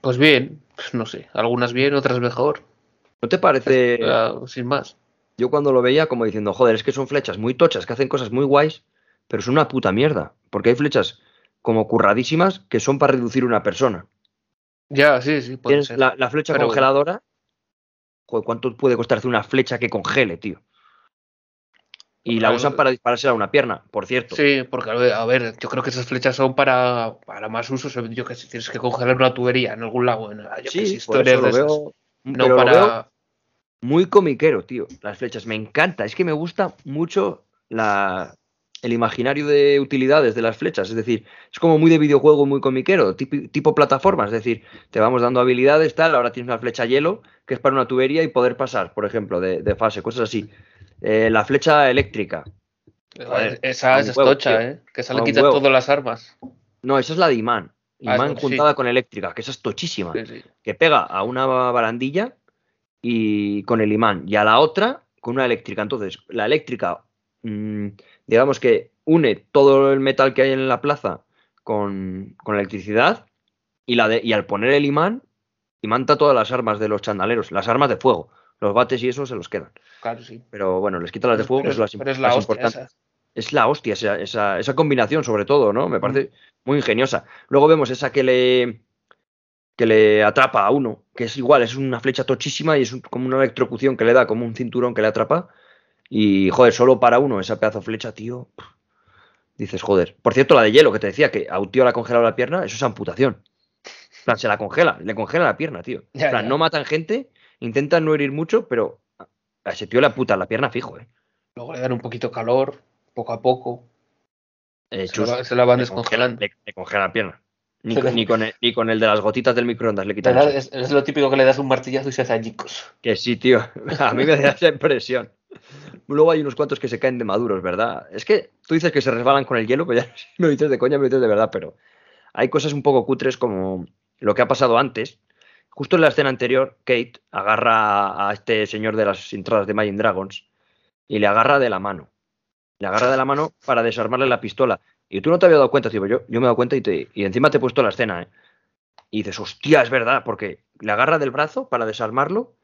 [SPEAKER 3] Pues bien, pues no sé, algunas bien, otras mejor.
[SPEAKER 2] ¿No te parece?
[SPEAKER 3] Ah, sin más.
[SPEAKER 2] Yo cuando lo veía como diciendo, joder, es que son flechas muy tochas, que hacen cosas muy guays, pero son una puta mierda. Porque hay flechas como curradísimas que son para reducir una persona.
[SPEAKER 3] Ya, sí, sí, puede
[SPEAKER 2] Tienes
[SPEAKER 3] ser.
[SPEAKER 2] la, la flecha
[SPEAKER 3] Pero-
[SPEAKER 2] congeladora. ¿cuánto puede costarte una flecha que congele, tío? Y la usan para dispararse a una pierna, por cierto.
[SPEAKER 3] Sí, porque a ver, yo creo que esas flechas son para, para más usos. Yo que si tienes que congelar una tubería en algún lado, en, yo que
[SPEAKER 2] Sí, por
[SPEAKER 3] historias
[SPEAKER 2] eso lo
[SPEAKER 3] de esas.
[SPEAKER 2] veo,
[SPEAKER 3] No
[SPEAKER 2] pero lo veo
[SPEAKER 3] para.
[SPEAKER 2] muy comiquero, tío. Las flechas, me encanta. Es que me gusta mucho la, el imaginario de utilidades de las flechas. Es decir, es como muy de videojuego, muy comiquero, tipo, tipo plataforma. Es decir, te vamos dando habilidades, tal. Ahora tienes una flecha hielo, que es para una tubería y poder pasar, por ejemplo, de, de fase, cosas así. Eh, la flecha eléctrica. Joder,
[SPEAKER 3] esa es
[SPEAKER 2] huevo,
[SPEAKER 3] tocha,
[SPEAKER 2] tío.
[SPEAKER 3] ¿eh? Que esa
[SPEAKER 2] A
[SPEAKER 3] le
[SPEAKER 2] un
[SPEAKER 3] quita
[SPEAKER 2] huevo.
[SPEAKER 3] todas las armas.
[SPEAKER 2] No, esa es la de imán.
[SPEAKER 3] Ah,
[SPEAKER 2] Imán
[SPEAKER 3] sí.
[SPEAKER 2] juntada con eléctrica, que esa es tochísima.
[SPEAKER 3] Sí, sí.
[SPEAKER 2] que pega a una barandilla y con el imán y a la otra con una eléctrica. Entonces, la eléctrica, mm, digamos que une todo el metal que hay en la plaza con, con electricidad y, la de, y al poner el imán, imanta todas las armas de los chandaleros, las armas de fuego. Los bates y eso se los quedan.
[SPEAKER 3] Claro, sí.
[SPEAKER 2] Pero bueno, les quita las de fuego,
[SPEAKER 3] pero,
[SPEAKER 2] que las,
[SPEAKER 3] es
[SPEAKER 2] las
[SPEAKER 3] la hostia
[SPEAKER 2] importantes
[SPEAKER 3] esa.
[SPEAKER 2] es la hostia esa, esa, esa combinación, sobre todo, ¿no? Me parece muy ingeniosa. Luego vemos esa que le que le atrapa a uno, que es igual, es una flecha tochísima y es un- como una electrocución que le da como un cinturón que le atrapa. Y, joder, solo para uno, esa pedazo de flecha, tío. Dices, joder. Por cierto, la de hielo que te decía, que a un tío le ha congelado la pierna, eso es amputación. Plan, se la congela, le congela la pierna, tío.
[SPEAKER 3] Ya,
[SPEAKER 2] plan,
[SPEAKER 3] ya.
[SPEAKER 2] no matan gente, intentan no herir mucho, pero a ese tío le aputan la pierna fijo, eh.
[SPEAKER 3] Luego le dan un poquito calor, poco a poco.
[SPEAKER 2] Eh,
[SPEAKER 3] Se
[SPEAKER 2] chus.
[SPEAKER 3] la, se la van
[SPEAKER 2] Le
[SPEAKER 3] descongelando.
[SPEAKER 2] congela- Le, le congela la pierna. Ni, con-
[SPEAKER 3] le-
[SPEAKER 2] ni con el, ni con el de las gotitas del microondas le quitan.
[SPEAKER 3] Es, es lo típico que le das un martillazo y se hace añicos.
[SPEAKER 2] Que sí, tío. A mí me da esa impresión. Luego hay unos cuantos que se caen de maduros, ¿verdad? Es que tú dices que se resbalan con el hielo, pues ya si lo dices de coña, me lo dices de verdad, pero hay cosas un poco cutres como lo que ha pasado antes. Justo en la escena anterior, Kate agarra a este señor de las entradas de Imagine Dragons y le agarra de la mano. Le agarra de la mano para desarmarle la pistola. Y tú no te habías dado cuenta, tío. Yo, yo me he dado cuenta y, te, y encima te he puesto la escena, ¿eh? Y dices, hostia, es verdad, porque le agarra del brazo para desarmarlo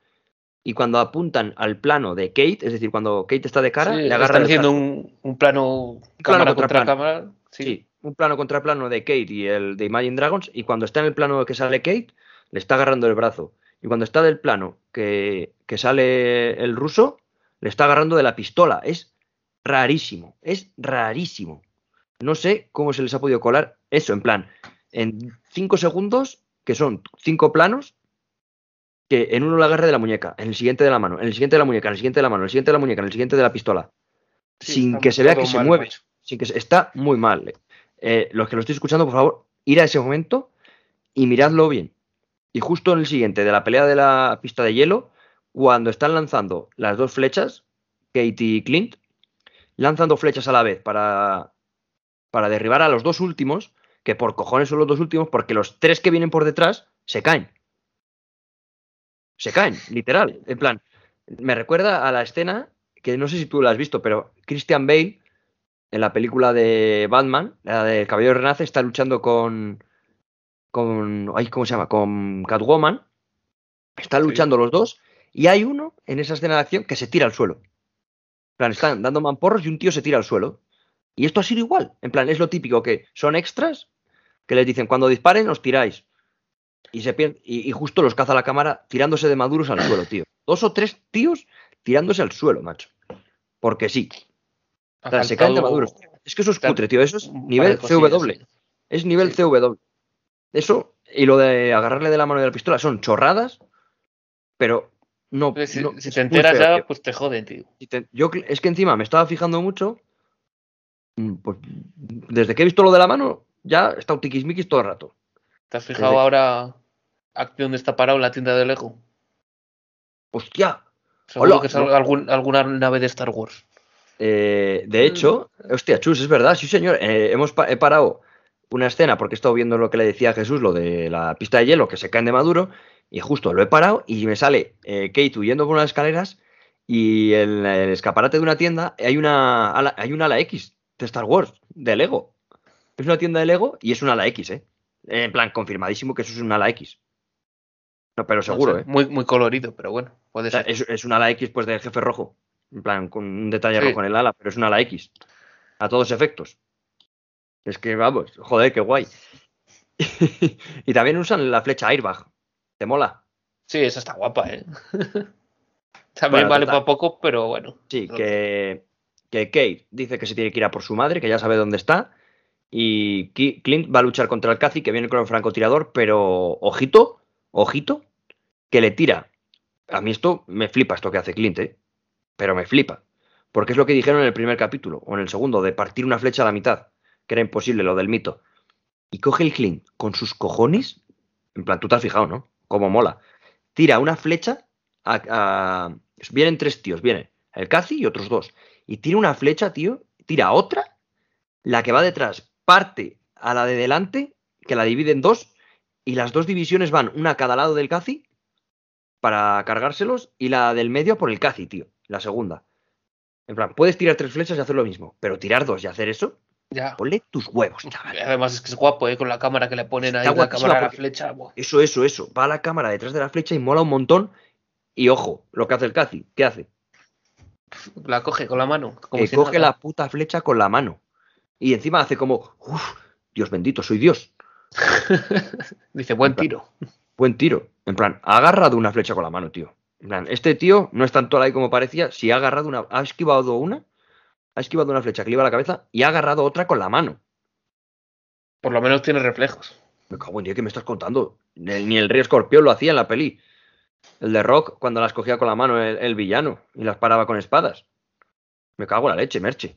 [SPEAKER 2] y cuando apuntan al plano de Kate, es decir, cuando Kate está de cara,
[SPEAKER 3] Sí,
[SPEAKER 2] le agarra
[SPEAKER 3] están haciendo un, un plano cámara
[SPEAKER 2] contra
[SPEAKER 3] contra,
[SPEAKER 2] plano.
[SPEAKER 3] cámara. Sí.
[SPEAKER 2] Sí, un plano contra plano de Kate y el de Imagine Dragons, y cuando está en el plano que sale Kate, le está agarrando el brazo. Y cuando está del plano que, que sale el ruso, le está agarrando de la pistola. Es rarísimo, es rarísimo. No sé cómo se les ha podido colar eso, en plan, en cinco segundos, que son cinco planos, que en uno le agarre de la muñeca, en el siguiente de la mano, en el siguiente de la muñeca, en el siguiente de la mano, en el siguiente de la muñeca, en el siguiente de la pistola.
[SPEAKER 3] Sí,
[SPEAKER 2] sin que se vea que se mueve. Sin que se- está muy mal. Eh, los que lo estoy escuchando, por favor, ir a ese momento y miradlo bien. Y justo en el siguiente, de la pelea de la pista de hielo, cuando están lanzando las dos flechas, Kate y Clint, lanzando flechas a la vez para, para derribar a los dos últimos, que por cojones son los dos últimos, porque los tres que vienen por detrás se caen. Se caen, literal. En plan, me recuerda a la escena, que no sé si tú la has visto, pero Christian Bale, en la película de Batman, la del Caballero Renace, está luchando con. con. Ay, ¿Cómo se llama? Con Catwoman. Están
[SPEAKER 3] Sí.
[SPEAKER 2] luchando los dos. Y hay uno en esa escena de acción que se tira al suelo. En plan, están dando mamporros y un tío se tira al suelo. Y esto ha sido igual. En plan, es lo típico que son extras que les dicen cuando disparen os tiráis. Y, se pier- y, y justo los caza la cámara tirándose de maduros al suelo, tío. Dos o tres tíos tirándose al suelo, macho. Porque sí. O sea, se caen de maduros. Es que eso es cutre, tío. Eso es nivel CW. Es nivel
[SPEAKER 3] Sí.
[SPEAKER 2] CW. Eso y lo de agarrarle de la mano de la pistola son chorradas, pero no.
[SPEAKER 3] Si,
[SPEAKER 2] no-
[SPEAKER 3] si te enteras
[SPEAKER 2] feo,
[SPEAKER 3] ya,
[SPEAKER 2] tío.
[SPEAKER 3] pues te joden, tío.
[SPEAKER 2] Si te- yo cl- es que encima me estaba fijando mucho. mm, Pues desde que he visto lo de la mano, ya está un tiquismiquis todo el rato.
[SPEAKER 3] ¿Te has fijado
[SPEAKER 2] Desde-
[SPEAKER 3] ahora aquí donde está parado la tienda de Lego?
[SPEAKER 2] ¡Hostia!
[SPEAKER 3] Seguro
[SPEAKER 2] Hola,
[SPEAKER 3] que algún- alguna nave de Star Wars.
[SPEAKER 2] Eh, de hecho, hostia, Chus, es verdad, sí señor, eh, hemos pa- he parado una escena porque he estado viendo lo que le decía a Jesús, lo de la pista de hielo que se caen de Maduro, y justo lo he parado y me sale eh, Kate huyendo por unas escaleras y en el escaparate de una tienda hay una ala, hay una ala X de Star Wars, de Lego. Es una tienda de Lego y es una ala X, ¿eh? En plan, confirmadísimo que eso es una ala X. No, pero
[SPEAKER 3] No
[SPEAKER 2] seguro,
[SPEAKER 3] sé,
[SPEAKER 2] ¿eh?
[SPEAKER 3] Muy, muy colorido, pero bueno, puede
[SPEAKER 2] O sea,
[SPEAKER 3] ser.
[SPEAKER 2] es, es una ala X pues del jefe rojo. En plan, con un detalle
[SPEAKER 3] Sí.
[SPEAKER 2] rojo en el ala, pero es una ala X. A todos efectos. Es que vamos, joder, qué guay. y también usan la flecha airbag. ¿Te mola?
[SPEAKER 3] Sí, esa está guapa, ¿eh? También
[SPEAKER 2] Bueno,
[SPEAKER 3] vale para poco, pero bueno.
[SPEAKER 2] Sí, que, que Kate dice que se tiene que ir a por su madre, que ya sabe dónde está. Y Clint va a luchar contra el Cathy, que viene con el francotirador, pero ojito, ojito, que le tira. A mí esto me flipa, esto que hace Clint, ¿eh? Pero me flipa. Porque es lo que dijeron en el primer capítulo, o en el segundo, de partir una flecha a la mitad, que era imposible, lo del mito. Y coge el Clint con sus cojones, en plan, tú te has fijado, ¿no? Como mola. Tira una flecha a, a- Vienen tres tíos, viene el Cathy y otros dos. Y tira una flecha, tío, tira otra, la que va detrás parte a la de delante, que la divide en dos, y las dos divisiones van una a cada lado del Cathy para cargárselos, y la del medio por el Cathy, tío, la segunda. En plan, puedes tirar tres flechas y hacer lo mismo, pero tirar dos y hacer eso,
[SPEAKER 3] Ya.
[SPEAKER 2] ponle tus huevos, chaval.
[SPEAKER 3] Además es que es guapo, ¿eh? Con la cámara que le ponen ahí, la cámara a la flecha.
[SPEAKER 2] Eso, eso, eso. Va la cámara detrás de la flecha y mola un montón. Y ojo, lo que hace el Cathy, ¿qué hace?
[SPEAKER 3] La coge con la mano. Como
[SPEAKER 2] que
[SPEAKER 3] si
[SPEAKER 2] coge
[SPEAKER 3] nada.
[SPEAKER 2] la puta flecha con la mano. Y encima hace como, uff, Dios bendito, soy Dios.
[SPEAKER 3] Dice, buen tiro.
[SPEAKER 2] Buen tiro. En plan, ha agarrado una flecha con la mano, tío. En plan, este tío no es tanto ahí como parecía. Si ha agarrado una, ha esquivado una, ha esquivado una flecha que le iba a la cabeza y ha agarrado otra con la mano.
[SPEAKER 3] Por lo menos tiene reflejos.
[SPEAKER 2] Me cago en Dios, ¿qué me estás contando? Ni ni el Rey Escorpión lo hacía en la peli. El de Rock, cuando las cogía con la mano el, el villano y las paraba con espadas. Me cago en la leche, Merche.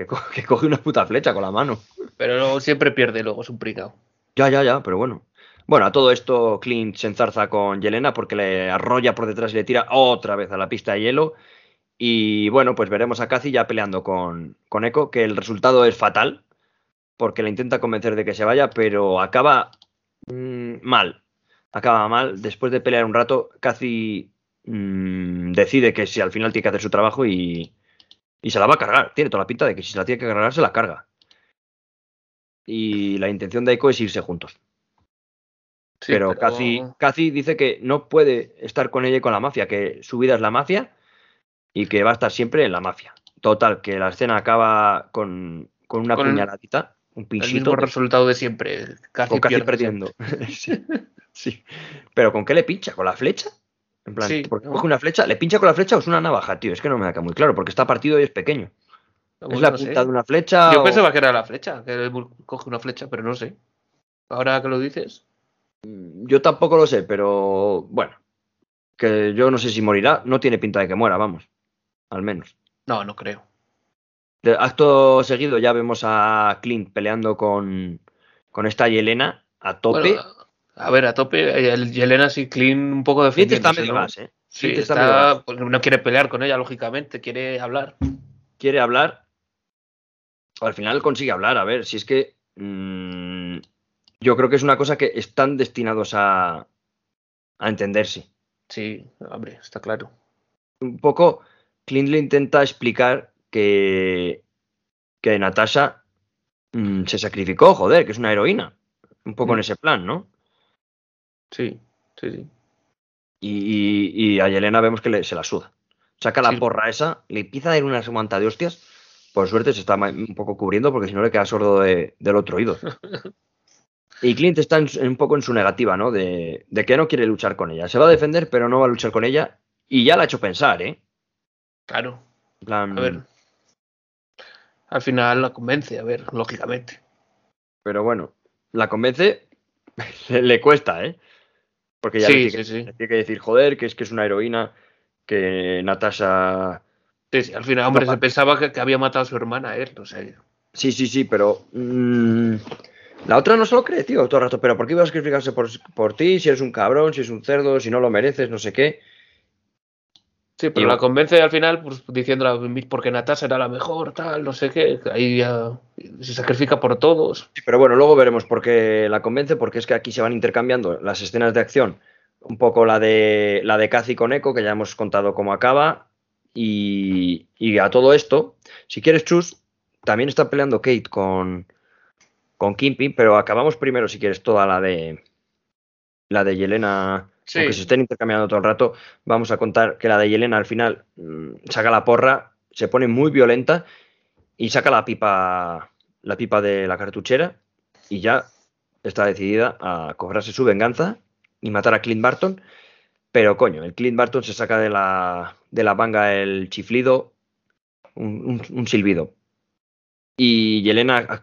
[SPEAKER 2] Que, co- que coge una puta flecha con la mano.
[SPEAKER 3] Pero luego siempre pierde, luego es un pringao.
[SPEAKER 2] Ya, ya, ya, pero bueno. Bueno, a todo esto Clint se enzarza con Yelena porque le arrolla por detrás y le tira otra vez a la pista de hielo. Y bueno, pues veremos a Cathy ya peleando con, con Echo, que el resultado es fatal, porque le intenta convencer de que se vaya, pero acaba mm, mal. Acaba mal. Después de pelear un rato, Cathy mm, decide que si al final tiene que hacer su trabajo y, y se la va a cargar. Tiene toda la pinta de que si se la tiene que cargar, se la carga. Y la intención de Echo es irse juntos.
[SPEAKER 3] Sí,
[SPEAKER 2] pero Cathy, Cathy dice que no puede estar con ella y con la mafia, que su vida es la mafia y que va a estar siempre en la mafia. Total, que la escena acaba con, con una
[SPEAKER 3] Con el-
[SPEAKER 2] puñaladita, un
[SPEAKER 3] El
[SPEAKER 2] pinchito,
[SPEAKER 3] mismo resultado de siempre. Casi
[SPEAKER 2] con
[SPEAKER 3] pierde
[SPEAKER 2] perdiendo. sí, sí. Pero ¿con qué le pincha? ¿Con la flecha? En plan,
[SPEAKER 3] Sí,
[SPEAKER 2] porque
[SPEAKER 3] no.
[SPEAKER 2] coge una flecha, ¿le pincha con la flecha o es una navaja, tío? Es que no me queda muy claro, porque está partido y es pequeño. ¿Es la
[SPEAKER 3] sé.
[SPEAKER 2] punta de una flecha?
[SPEAKER 3] Yo
[SPEAKER 2] o-
[SPEAKER 3] pensaba que era la flecha, que él coge una flecha, pero no sé. Ahora que lo dices.
[SPEAKER 2] Yo tampoco lo sé, pero bueno. Que yo no sé si morirá. No tiene pinta de que muera, vamos. Al menos.
[SPEAKER 3] No, no creo.
[SPEAKER 2] De acto seguido ya vemos a Clint peleando con, con esta Yelena a tope.
[SPEAKER 3] Bueno, a ver, a tope. El Yelena sí, clean un poco
[SPEAKER 2] Clint
[SPEAKER 3] defendiendo.
[SPEAKER 2] está medio gas, ¿eh?
[SPEAKER 3] Sí, está, no quiere pelear con ella, lógicamente, quiere hablar.
[SPEAKER 2] Quiere hablar. Al final consigue hablar. A ver, si es que. mm, yo creo que es una cosa que están destinados a, a entenderse.
[SPEAKER 3] Sí, hombre, está claro.
[SPEAKER 2] un poco Clint le intenta explicar que, que Natasha mm, se sacrificó, joder, que es una heroína. Un poco en
[SPEAKER 3] Mm.
[SPEAKER 2] ese plan, ¿no?
[SPEAKER 3] Sí, sí, sí.
[SPEAKER 2] Y, y- y a Yelena vemos que le- se la suda. Saca la
[SPEAKER 3] Sí.
[SPEAKER 2] porra esa, le empieza a dar una semanta de hostias. Por suerte se está un poco cubriendo porque si no le queda sordo de- del otro oído. Y Clint está en un poco en su negativa, ¿no? De, de que no quiere luchar con ella. Se va a defender, pero no va a luchar con ella. Y ya la ha hecho pensar, ¿eh?
[SPEAKER 3] Claro.
[SPEAKER 2] Plan,
[SPEAKER 3] A ver. Al final la convence, a ver, lógicamente.
[SPEAKER 2] Pero bueno, la convence, le, le cuesta, ¿eh? Porque ya
[SPEAKER 3] Sí,
[SPEAKER 2] tiene,
[SPEAKER 3] sí,
[SPEAKER 2] que-
[SPEAKER 3] sí.
[SPEAKER 2] le tiene que decir, joder, que es que es una heroína, que Natasha...
[SPEAKER 3] Al final, hombre, se pensaba que, que había matado a su hermana él, o sea,
[SPEAKER 2] Sí, sí, sí, pero. mm, la otra no se lo cree, tío, todo el rato. Pero ¿por qué iba a sacrificarse por, por ti? Si eres un cabrón, si eres un cerdo, si no lo mereces, no sé qué.
[SPEAKER 3] Sí, pero
[SPEAKER 2] Y
[SPEAKER 3] la convence al final pues, diciéndole porque Natasha era la mejor, tal, no sé qué. Ahí ya se sacrifica por todos.
[SPEAKER 2] Sí, Pero bueno, luego veremos por qué la convence, porque es que aquí se van intercambiando las escenas de acción. Un poco la de la de Cathy con Echo, que ya hemos contado cómo acaba. Y, y a todo esto, si quieres, Chus, también está peleando Kate con, con Kimpy, pero acabamos primero, si quieres, toda la de la de Yelena.
[SPEAKER 3] Sí.
[SPEAKER 2] Aunque se estén intercambiando todo el rato, vamos a contar que la de Yelena al final mm, saca la porra, se pone muy violenta y saca la pipa, la pipa de la cartuchera y ya está decidida a cobrarse su venganza y matar a Clint Barton. Pero coño, el Clint Barton se saca de la, de la manga el chiflido, un, silbido. Y Yelena,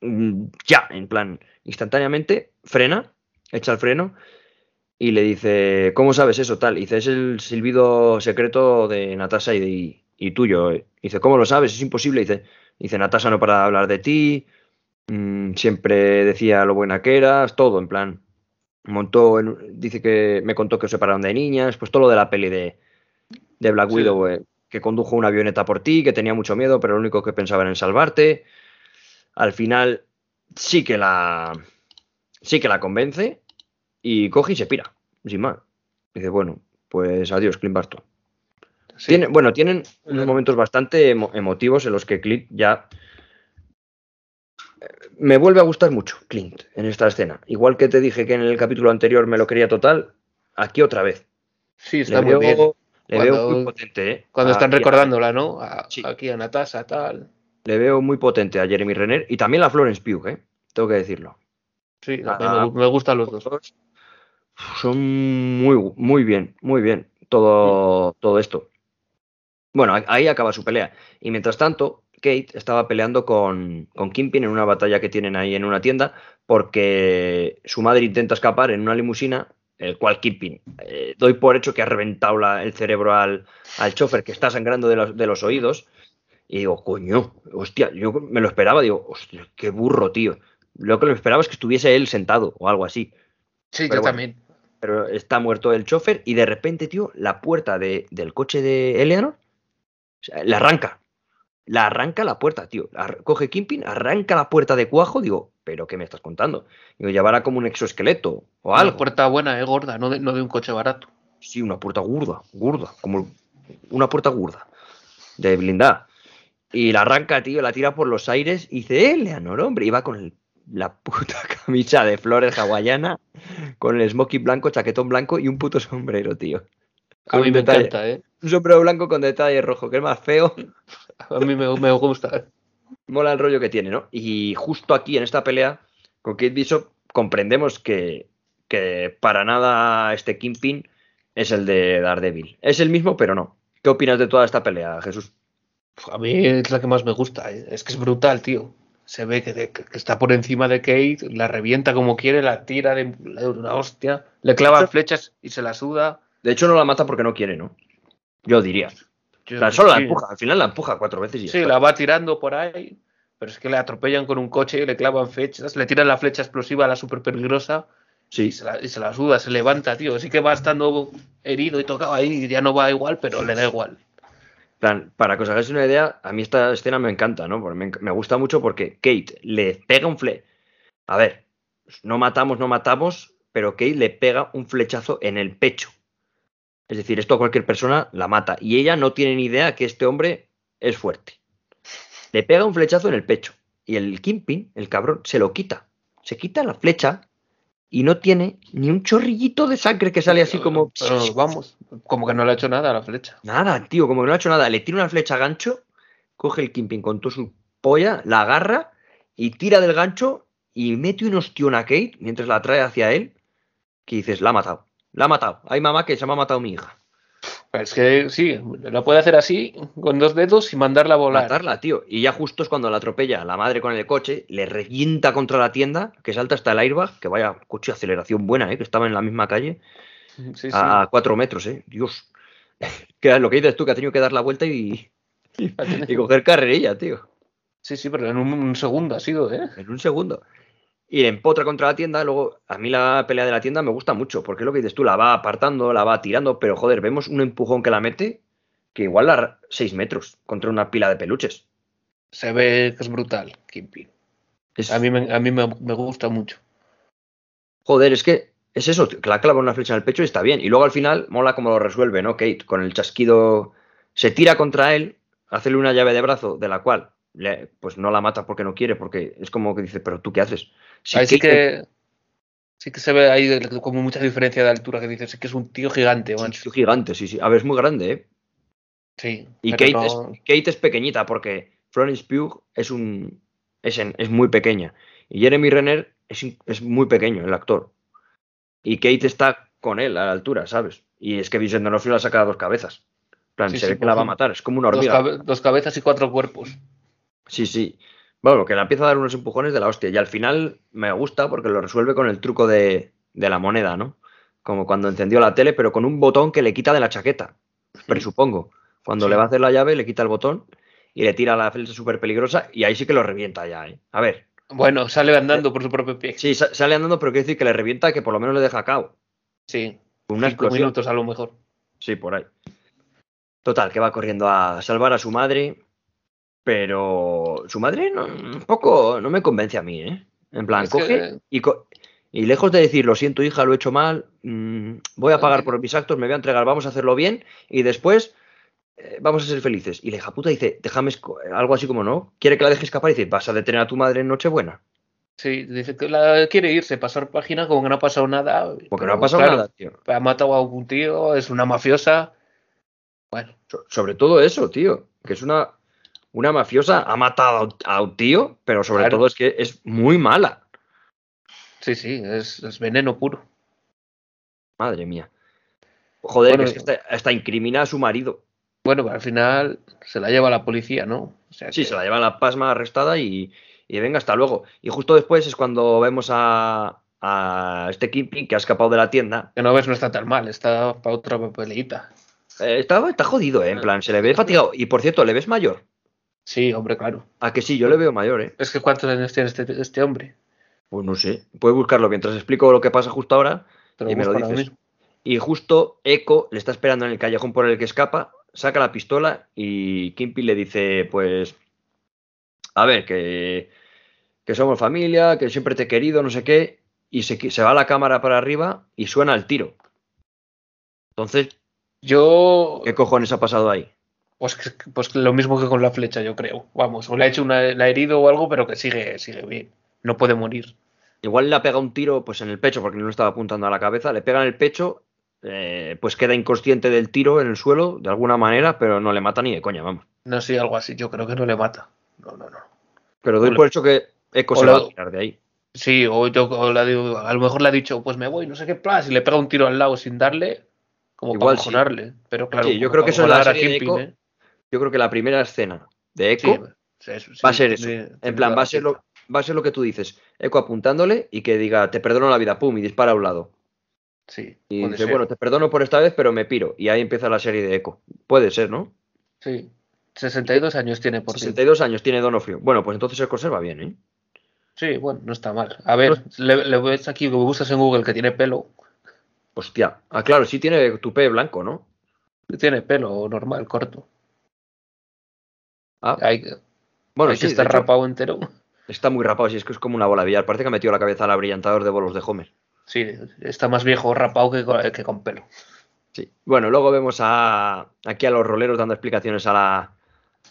[SPEAKER 2] mm, ya, en plan, instantáneamente, frena, echa el freno y le dice, ¿cómo sabes eso tal? Y dice, es el silbido secreto de Natasha y, de- y tuyo. Y dice, ¿cómo lo sabes? Es imposible. Dice, dice, Natasha no para de hablar de ti, mm, siempre decía lo buena que eras, todo, en plan. Montó, en- dice que me contó que os separaron de niñas, pues todo lo de la peli de, de Black
[SPEAKER 3] Sí.
[SPEAKER 2] Widow, eh, que condujo una avioneta por ti, que tenía mucho miedo, pero lo único que pensaba era en salvarte. Al final sí que la sí que la convence y coge y se pira, sin más. Dice, bueno, pues adiós, Clint Barton.
[SPEAKER 3] Sí.
[SPEAKER 2] Tiene, bueno, tienen unos momentos bastante emo- emotivos en los que Clint ya. eh, Me vuelve a gustar mucho Clint en esta escena. Igual que te dije que en el capítulo anterior me lo quería total, aquí otra vez.
[SPEAKER 3] Sí, está
[SPEAKER 2] le
[SPEAKER 3] muy bien.
[SPEAKER 2] veo, le veo muy potente, ¿eh?
[SPEAKER 3] Cuando están recordándola, ¿no? A-
[SPEAKER 2] Sí.
[SPEAKER 3] Aquí a Natasha, tal.
[SPEAKER 2] Le veo muy potente a Jeremy Renner y también a Florence Pugh, ¿eh? Tengo que decirlo.
[SPEAKER 3] Sí, a mí me, me gustan los dos.
[SPEAKER 2] Son muy, muy bien, muy bien todo, todo esto. Bueno, ahí acaba su pelea. Y mientras tanto, Kate estaba peleando con, con Kingpin en una batalla que tienen ahí en una tienda porque su madre intenta escapar en una limusina, el cual Kingpin, eh, doy por hecho que ha reventado la- el cerebro al, al chofer que está sangrando de los, de los oídos. Y digo, coño, hostia, yo me lo esperaba, digo, hostia, qué burro, tío. Lo que me esperaba es que estuviese él sentado o algo así
[SPEAKER 3] Sí,
[SPEAKER 2] Pero
[SPEAKER 3] yo
[SPEAKER 2] bueno.
[SPEAKER 3] también.
[SPEAKER 2] Pero está muerto el chofer y de repente, tío, la puerta de- del coche de Eleanor o sea, la arranca. La arranca la puerta, tío. Coge Kimpin, arranca la puerta de cuajo. Digo, ¿pero qué me estás contando? Digo, llevará como un exoesqueleto o
[SPEAKER 3] Una
[SPEAKER 2] algo.
[SPEAKER 3] puerta buena, eh, gorda, no de, no de un coche barato.
[SPEAKER 2] Sí, una puerta gorda, gorda, como una puerta gorda, de blindada. Y la arranca, tío, la tira por los aires y dice, Eleanor, hombre, y va con el- la puta camisa de flores hawaiana, con el smoking blanco, chaquetón blanco y un puto sombrero, tío.
[SPEAKER 3] A mí me
[SPEAKER 2] detalle-
[SPEAKER 3] encanta, ¿eh?
[SPEAKER 2] Un sombrero blanco con detalle rojo, que es más feo.
[SPEAKER 3] A mí me, me gusta.
[SPEAKER 2] Mola el rollo que tiene, ¿no? Y justo aquí, en esta pelea, con Kate Bishop, comprendemos que, que para nada este Kingpin es el de Daredevil. Es el mismo, pero no. ¿Qué opinas de toda esta pelea, Jesús?
[SPEAKER 3] A mí es la que más me gusta. ¿eh? Es que es brutal, tío. Se ve que, de- que está por encima de Kate, la revienta como quiere, la tira de de una hostia, le clavan flechas y se la suda.
[SPEAKER 2] De hecho, no la mata porque no quiere, ¿no? Yo diría.
[SPEAKER 3] Yo-
[SPEAKER 2] O sea, solo la empuja. Al final la empuja cuatro veces y
[SPEAKER 3] Sí,
[SPEAKER 2] está.
[SPEAKER 3] la va tirando por ahí, pero es que le atropellan con un coche, le clavan flechas, le tiran la flecha explosiva a la super peligrosa
[SPEAKER 2] Sí.
[SPEAKER 3] y se, la, y se la suda, se levanta, tío. Sí que va estando herido y tocado ahí, ya no va igual, pero le da igual.
[SPEAKER 2] Plan, para que os hagáis una idea, a mí esta escena me encanta, ¿no? Porque me gusta mucho porque Kate le pega un fle... A ver, no matamos, no matamos, pero Kate le pega un flechazo en el pecho. Es decir, esto a cualquier persona la mata. Y ella no tiene ni idea que este hombre es fuerte. Le pega un flechazo en el pecho. Y el Kimpin, el cabrón, se lo quita. Se quita la flecha y no tiene ni un chorrillito de sangre que sale así como...
[SPEAKER 3] Pero vamos, como que no le ha hecho nada a la flecha.
[SPEAKER 2] Nada, tío, como que no ha hecho nada. Le tira una flecha a gancho, coge el Kimping con toda su polla, la agarra y tira del gancho y mete un ostión a Kate mientras la trae hacia él. Que dices, la ha matado, la ha matado. Ay, mamá, que se me ha matado mi hija.
[SPEAKER 3] Es que sí, la puede hacer así, con dos dedos y mandarla a volar.
[SPEAKER 2] Matarla, tío. Y ya justo es cuando la atropella la madre con el coche, le revienta contra la tienda, que salta hasta el airbag, que vaya coche de aceleración buena, ¿eh? que estaba en la misma calle,
[SPEAKER 3] Sí, sí.
[SPEAKER 2] a, a cuatro metros, ¿eh? Dios. que es lo que dices tú, que ha tenido que dar la vuelta y, y coger carrerilla, tío.
[SPEAKER 3] Sí, sí, pero en un, un segundo ha sido, ¿eh?
[SPEAKER 2] En un segundo. Y empotra contra la tienda, luego a mí la pelea de la tienda me gusta mucho, porque es lo que dices tú, la va apartando, la va tirando, pero joder, vemos un empujón que la mete, que igual la 6 metros contra una pila de peluches.
[SPEAKER 3] Se ve que es brutal, Kingpin.
[SPEAKER 2] Es-
[SPEAKER 3] A mí, me, a mí me, me gusta mucho.
[SPEAKER 2] Joder, es que es eso, que la clava una flecha en el pecho y está bien. Y luego al final mola como lo resuelve, ¿no? Kate, con el chasquido, se tira contra él, hacerle una llave de brazo, de la cual le- pues no la mata porque no quiere, porque es como que dice, pero tú qué haces.
[SPEAKER 3] Ahí sí que, sí que se ve ahí como mucha diferencia de altura que dices, es que es un tío gigante,
[SPEAKER 2] es un tío gigante, sí, sí. A ver, es muy grande, ¿eh?
[SPEAKER 3] Sí.
[SPEAKER 2] Y Kate,
[SPEAKER 3] no-
[SPEAKER 2] es, Kate es pequeñita porque Florence Pugh es un es, en- es muy pequeña. Y Jeremy Renner es, es muy pequeño, el actor. Y Kate está con él a la altura, ¿sabes? Y es que Vincent D'Onofrio la saca a dos cabezas. En plan,
[SPEAKER 3] Sí,
[SPEAKER 2] se
[SPEAKER 3] sí,
[SPEAKER 2] ve que
[SPEAKER 3] por
[SPEAKER 2] la va a matar, es como una
[SPEAKER 3] dos,
[SPEAKER 2] hormiga.
[SPEAKER 3] cabe- dos cabezas y cuatro cuerpos.
[SPEAKER 2] Sí, sí. Bueno, que le empieza a dar unos empujones de la hostia. Y al final me gusta porque lo resuelve con el truco de, de la moneda, ¿no? Como cuando encendió la tele, pero con un botón que le quita de la chaqueta. Presupongo. Cuando
[SPEAKER 3] Sí.
[SPEAKER 2] le va a hacer la llave, le quita el botón y le tira la flecha súper peligrosa. Y ahí sí que lo revienta ya, ¿eh? A ver.
[SPEAKER 3] Bueno, sale andando por su propio pie.
[SPEAKER 2] Sí, sa- sale andando, pero quiere decir que le revienta que por lo menos le deja cao.
[SPEAKER 3] Sí.
[SPEAKER 2] Una
[SPEAKER 3] Cinco
[SPEAKER 2] explosión.
[SPEAKER 3] minutos a lo mejor.
[SPEAKER 2] Sí, por ahí. Total, que va corriendo a salvar a su madre, pero su madre no, un poco no me convence a mí, ¿eh? En plan,
[SPEAKER 3] Es
[SPEAKER 2] coge
[SPEAKER 3] que-
[SPEAKER 2] y, co- y lejos de decir, lo siento hija, lo he hecho mal, mm, voy a pagar por mis actos, me voy a entregar, vamos a hacerlo bien y después eh, vamos a ser felices. Y la hija puta dice, déjame, algo así como no, quiere que la deje escapar y dice, vas a detener a tu madre en Nochebuena.
[SPEAKER 3] Sí, dice que la quiere irse, pasar página como que no ha pasado nada.
[SPEAKER 2] Porque no ha pasado
[SPEAKER 3] claro,
[SPEAKER 2] nada, tío.
[SPEAKER 3] Ha matado a un tío, es una mafiosa. Bueno,
[SPEAKER 2] So- sobre todo eso, tío, que es una, una mafiosa, ha matado a un- tío, pero sobre
[SPEAKER 3] Claro.
[SPEAKER 2] todo es que es muy mala.
[SPEAKER 3] sí, sí, es, es veneno puro.
[SPEAKER 2] Madre mía. Joder,
[SPEAKER 3] Bueno,
[SPEAKER 2] es que hasta, hasta incrimina a su marido.
[SPEAKER 3] Bueno, pero al final se la lleva la policía, ¿no? O sea
[SPEAKER 2] Sí,
[SPEAKER 3] que-
[SPEAKER 2] se la lleva la pasma arrestada y, y venga, hasta luego. Y justo después es cuando vemos a, a este Kingpin que ha escapado de la tienda.
[SPEAKER 3] que no ves, no está tan mal, está para otra peleita.
[SPEAKER 2] Eh, está, está jodido, ¿eh? En plan, se le ve fatigado. Y por cierto, ¿le ves mayor?
[SPEAKER 3] Sí, hombre, claro.
[SPEAKER 2] A que sí, yo le veo mayor, ¿eh?
[SPEAKER 3] Es que ¿cuántos años tiene este, este hombre?
[SPEAKER 2] Pues no sé. Puedes buscarlo mientras explico lo que pasa justo ahora. Y me lo dices. Y justo Echo le está esperando en el callejón por el que escapa, saca la pistola y Kimpy le dice, pues, a ver, que, que somos familia, que siempre te he querido, no sé qué, y se, se va la cámara para arriba y suena el tiro. Entonces,
[SPEAKER 3] Yo,
[SPEAKER 2] ¿qué cojones ha pasado ahí?
[SPEAKER 3] Pues, pues lo mismo que con la flecha, yo creo. Vamos, o le ha hecho una, la ha herido o algo, pero que sigue, sigue bien. No puede morir.
[SPEAKER 2] Igual le ha pegado un tiro pues en el pecho, porque no le estaba apuntando a la cabeza, le pega en el pecho, eh, pues queda inconsciente del tiro en el suelo, de alguna manera, pero no le mata ni de coña, vamos.
[SPEAKER 3] No sé, algo así. Yo creo que no le mata. No, no, no.
[SPEAKER 2] Pero doy por hecho que Echo
[SPEAKER 3] O
[SPEAKER 2] se
[SPEAKER 3] lo-
[SPEAKER 2] va a tirar de ahí.
[SPEAKER 3] Sí, o, yo, o digo- a lo mejor le ha dicho, pues me voy, no sé qué plus, y le pega un tiro al lado sin darle, como
[SPEAKER 2] Igual
[SPEAKER 3] para
[SPEAKER 2] sí.
[SPEAKER 3] Pero claro,
[SPEAKER 2] Sí, yo creo que eso en la serie de
[SPEAKER 3] ¿eh?
[SPEAKER 2] Yo creo que la primera escena de Echo
[SPEAKER 3] sí, eso, sí,
[SPEAKER 2] va a ser eso.
[SPEAKER 3] tiene-
[SPEAKER 2] En
[SPEAKER 3] tiene
[SPEAKER 2] plan, va a ser lo, va a ser lo que tú dices. Echo apuntándole y que diga, te perdono la vida, pum, y dispara a un lado.
[SPEAKER 3] Sí,
[SPEAKER 2] Y dice,
[SPEAKER 3] ser.
[SPEAKER 2] bueno, te perdono por esta vez, pero me piro. Y ahí empieza la serie de Echo. Puede ser, ¿no?
[SPEAKER 3] Sí. 62 años tiene por fin.
[SPEAKER 2] 62 años tiene Donofrio. Bueno, pues entonces se conserva bien, ¿eh?
[SPEAKER 3] Sí, bueno, no está mal. A ver, le, le ves aquí, que buscas en Google que tiene pelo.
[SPEAKER 2] Hostia. Ah, claro, sí tiene tupé blanco, ¿no?
[SPEAKER 3] Tiene pelo normal, corto.
[SPEAKER 2] Ah,
[SPEAKER 3] Hay,
[SPEAKER 2] bueno,
[SPEAKER 3] hay
[SPEAKER 2] sí,
[SPEAKER 3] que
[SPEAKER 2] hecho,
[SPEAKER 3] rapado entero.
[SPEAKER 2] está muy rapado, sí, es que es como una bola de billar. Parece que ha metido la cabeza al abrillantador de bolos de Homer.
[SPEAKER 3] Sí, está más viejo rapado que con, que con pelo.
[SPEAKER 2] Sí. Bueno, luego vemos a, aquí a los roleros dando explicaciones a la,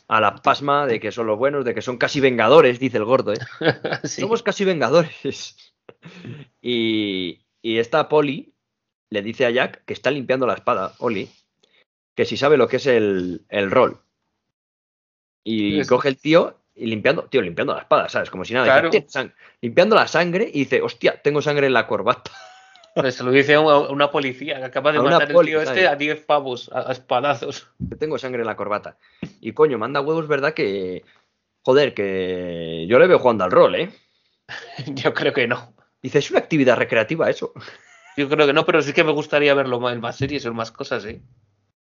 [SPEAKER 2] a la pasma de que son los buenos, de que son casi vengadores, dice el gordo, ¿eh?
[SPEAKER 3] Sí.
[SPEAKER 2] Somos casi vengadores. Y, y esta Polly le dice a Jack que está limpiando la espada, Oli, que si sabe lo que es el, el rol. Y coge el tío y limpiando, tío, limpiando la espada, ¿sabes? Como si nada. dice,
[SPEAKER 3] Claro.
[SPEAKER 2] "Tiene sang-". limpiando la sangre y dice, hostia, tengo sangre en la corbata.
[SPEAKER 3] Pues se lo dice a una, policía que acaba de
[SPEAKER 2] A
[SPEAKER 3] matar el tío este a 10 pavos, a, a espadazos.
[SPEAKER 2] tengo sangre en la corbata. Y coño, manda huevos, ¿verdad? Que. Joder, que yo le veo jugando al rol, ¿eh?
[SPEAKER 3] Yo creo que no.
[SPEAKER 2] Dice, es una actividad recreativa eso.
[SPEAKER 3] Yo creo que no, pero sí que me gustaría verlo más en más series o en más cosas, ¿eh?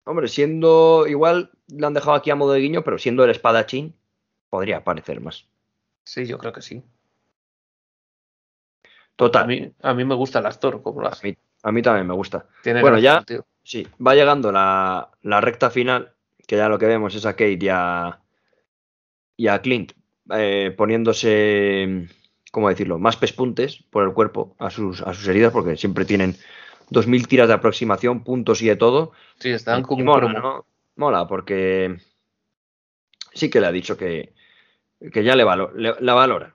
[SPEAKER 2] Hombre, siendo. Igual lo han dejado aquí a modo de guiño, pero siendo el espadachín. podría parecer más.
[SPEAKER 3] Sí, yo creo que sí.
[SPEAKER 2] Total.
[SPEAKER 3] A mí, a mí me gusta el actor, como lo
[SPEAKER 2] A
[SPEAKER 3] hace.
[SPEAKER 2] mí, a mí también me gusta.
[SPEAKER 3] Tiene
[SPEAKER 2] Bueno, ya-. Sí, va llegando la, la recta final, que ya lo que vemos es a Kate y a, y a Clint eh, poniéndose, ¿cómo decirlo?, más pespuntes por el cuerpo a sus, a sus heridas, porque siempre tienen 2.000 tiras de aproximación, puntos y de todo.
[SPEAKER 3] Sí, están
[SPEAKER 2] Y
[SPEAKER 3] como
[SPEAKER 2] mola. ¿no? Mola, porque sí que le ha dicho que, que ya le, valo- le- la valora.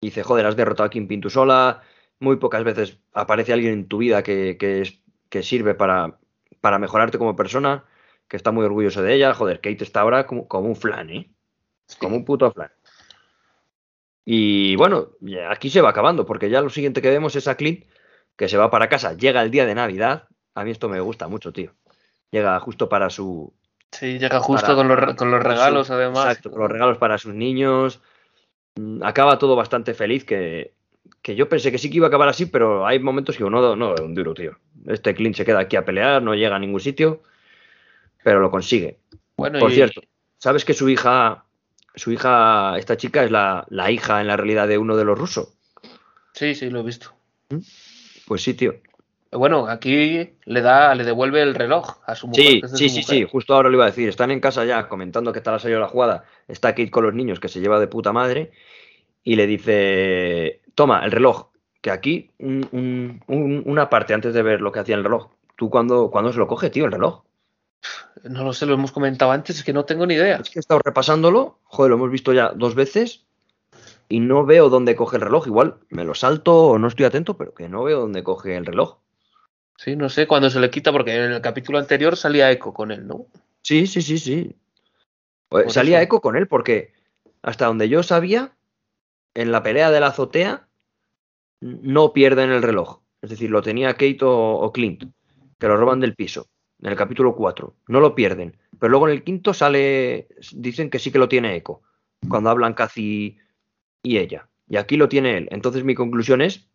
[SPEAKER 2] Dice, joder, has derrotado a Kingpin tú sola. Muy pocas veces aparece alguien en tu vida que, que, es- que sirve para, para mejorarte como persona, que está muy orgulloso de ella. Joder, Kate está ahora como, como un flan, ¿eh? Como un puto flan. Y bueno, aquí se va acabando, porque ya lo siguiente que vemos es a Clint que se va para casa. Llega el día de Navidad. A mí esto me gusta mucho, tío. Llega justo para su,
[SPEAKER 3] Sí, llega justo
[SPEAKER 2] para-
[SPEAKER 3] con, los, con los regalos,
[SPEAKER 2] su-
[SPEAKER 3] además.
[SPEAKER 2] Exacto, con los regalos para sus niños. Mm, Acaba todo bastante feliz, que, que yo pensé que sí que iba a acabar así, pero hay momentos que no, no, un duro, tío. Este Clint se queda aquí a pelear, no llega a ningún sitio, pero lo consigue.
[SPEAKER 3] Bueno,
[SPEAKER 2] Por
[SPEAKER 3] y-
[SPEAKER 2] cierto, ¿sabes que su hija, su hija, esta chica es la, la hija en la realidad de uno de los rusos?
[SPEAKER 3] Sí, sí, lo he visto.
[SPEAKER 2] Pues sí, tío.
[SPEAKER 3] Bueno, aquí le da, le devuelve el reloj a su mujer.
[SPEAKER 2] Sí,
[SPEAKER 3] que es de
[SPEAKER 2] sí,
[SPEAKER 3] su
[SPEAKER 2] sí,
[SPEAKER 3] mujer.
[SPEAKER 2] sí, justo ahora lo iba a decir. Están en casa ya comentando que tal ha salido la jugada. Está Kate con los niños que se lleva de puta madre y le dice, toma, el reloj, que aquí un- un- un- una parte antes de ver lo que hacía el reloj. ¿Tú cuándo, cuándo se lo coge, tío, el reloj?
[SPEAKER 3] No lo sé, lo hemos comentado antes, es que no tengo ni idea.
[SPEAKER 2] Es que he estado repasándolo, joder, lo hemos visto ya dos veces y no veo dónde coge el reloj. Igual me lo salto o no estoy atento, pero que no veo dónde coge el reloj.
[SPEAKER 3] Sí, no sé cuándo se le quita, porque en el capítulo anterior salía Echo con él, ¿no?
[SPEAKER 2] Sí, sí, sí, sí. Pues salía
[SPEAKER 3] eso.
[SPEAKER 2] eco con él porque hasta donde yo sabía, en la pelea de la azotea no pierden el reloj. Es decir, lo tenía Kate o, o Clint, que lo roban del piso, en el capítulo 4. No lo pierden. Pero luego en el quinto sale, dicen que sí que lo tiene Echo, cuando hablan Cathy y ella. Y aquí lo tiene él. Entonces mi conclusión es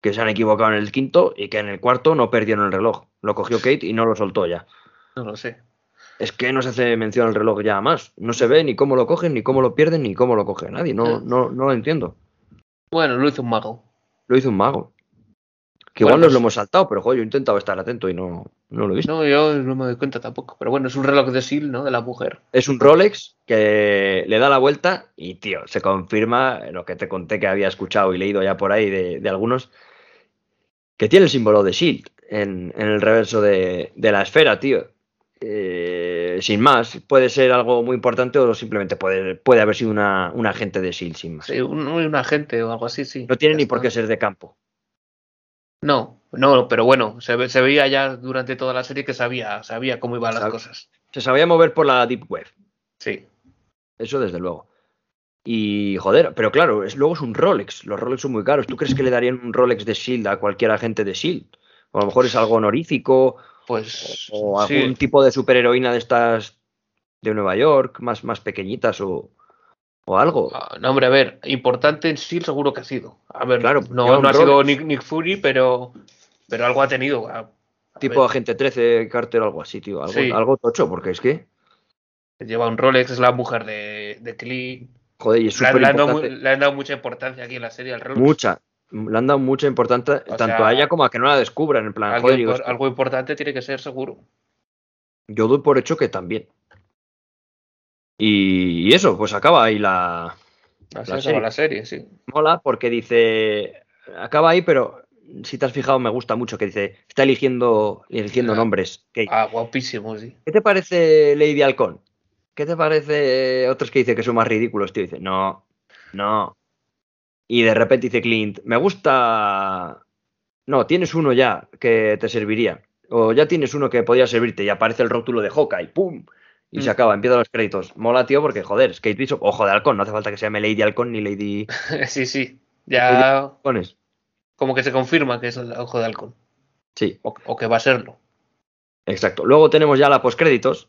[SPEAKER 2] que se han equivocado en el quinto y que en el cuarto no perdieron el reloj. Lo cogió Kate y no lo soltó ya.
[SPEAKER 3] No lo sé.
[SPEAKER 2] Es que no se hace mención al reloj ya más. No se ve ni cómo lo cogen, ni cómo lo pierden, ni cómo lo coge nadie. No,
[SPEAKER 3] Mm.
[SPEAKER 2] no, no lo entiendo.
[SPEAKER 3] Bueno, lo hizo un mago.
[SPEAKER 2] Lo hizo un mago. Que
[SPEAKER 3] Bueno,
[SPEAKER 2] igual nos
[SPEAKER 3] pues-
[SPEAKER 2] lo hemos saltado, pero joder, yo he intentado estar atento y no, no lo he visto.
[SPEAKER 3] No, yo no me doy cuenta tampoco. Pero bueno, es un reloj de Seal, ¿no? De la mujer.
[SPEAKER 2] Es un Rolex que le da la vuelta y, tío, se confirma lo que te conté que había escuchado y leído ya por ahí de, de algunos, que tiene el símbolo de Shield en, en el reverso de, de la esfera, tío. Eh, sin más, puede ser algo muy importante o simplemente puede, puede haber sido una, un agente de Shield sin más.
[SPEAKER 3] Sí, un, un agente o algo así, sí.
[SPEAKER 2] No tiene
[SPEAKER 3] Ya
[SPEAKER 2] ni por qué ser de campo.
[SPEAKER 3] No, no, pero bueno, se, se veía ya durante toda la serie que sabía, sabía cómo iban las cosas.
[SPEAKER 2] Se sabía mover por la Deep Web,
[SPEAKER 3] Sí.
[SPEAKER 2] eso desde luego. Y joder, pero claro, es, luego es un Rolex. Los Rolex son muy caros. ¿Tú crees que le darían un Rolex de Shield a cualquier agente de Shield? O a lo mejor es algo honorífico
[SPEAKER 3] Pues
[SPEAKER 2] o
[SPEAKER 3] sí,
[SPEAKER 2] algún tipo de superheroína de estas de Nueva York, más, más pequeñitas o, o algo.
[SPEAKER 3] Ah, no, hombre, a ver, importante en Seal seguro que ha sido. A ver,
[SPEAKER 2] Claro,
[SPEAKER 3] no, no ha sido. Nick, Nick Fury, pero, pero algo ha tenido. A- a
[SPEAKER 2] tipo
[SPEAKER 3] ver,
[SPEAKER 2] agente 13, Carter o algo así, tío. Algo,
[SPEAKER 3] Sí.
[SPEAKER 2] algo tocho, porque es que,
[SPEAKER 3] lleva un Rolex, es la mujer de, de Clint.
[SPEAKER 2] joder, y es
[SPEAKER 3] Le, han-
[SPEAKER 2] súper
[SPEAKER 3] le han dado, le han dado mucha importancia aquí en la serie al Rolex.
[SPEAKER 2] Mucha. Le han dado mucha importancia
[SPEAKER 3] O
[SPEAKER 2] tanto
[SPEAKER 3] sea,
[SPEAKER 2] a ella como a que no la descubran. En plan,
[SPEAKER 3] Algo,
[SPEAKER 2] joder, digo,
[SPEAKER 3] algo importante tiene que ser seguro.
[SPEAKER 2] Yo doy por hecho que también. Y, y eso, pues acaba ahí la.
[SPEAKER 3] Así
[SPEAKER 2] La
[SPEAKER 3] acaba
[SPEAKER 2] serie.
[SPEAKER 3] la serie, sí.
[SPEAKER 2] Mola porque dice. Acaba ahí, pero si te has fijado, me gusta mucho que dice. Está eligiendo, eligiendo
[SPEAKER 3] Ah.
[SPEAKER 2] nombres. Kate.
[SPEAKER 3] Ah, guapísimo, sí.
[SPEAKER 2] ¿Qué te parece Lady Halcón? ¿Qué te parece otros que dicen que son más ridículos, tío? Dice, no, no. Y de repente dice Clint, me gusta. No, tienes uno ya que te serviría. O ya tienes uno que podría servirte y aparece el rótulo de Hawkeye, ¡pum! Y se
[SPEAKER 3] Mm.
[SPEAKER 2] acaba, empiezan los créditos. Mola, tío, porque joder, es Kate Bishop, ojo de halcón, no hace falta que se llame Lady Halcón ni Lady
[SPEAKER 3] sí, sí. Ya
[SPEAKER 2] Halcones.
[SPEAKER 3] Como que se confirma que es el ojo de halcón.
[SPEAKER 2] Sí,
[SPEAKER 3] O, o que va a serlo.
[SPEAKER 2] exacto. Luego tenemos ya la postcréditos,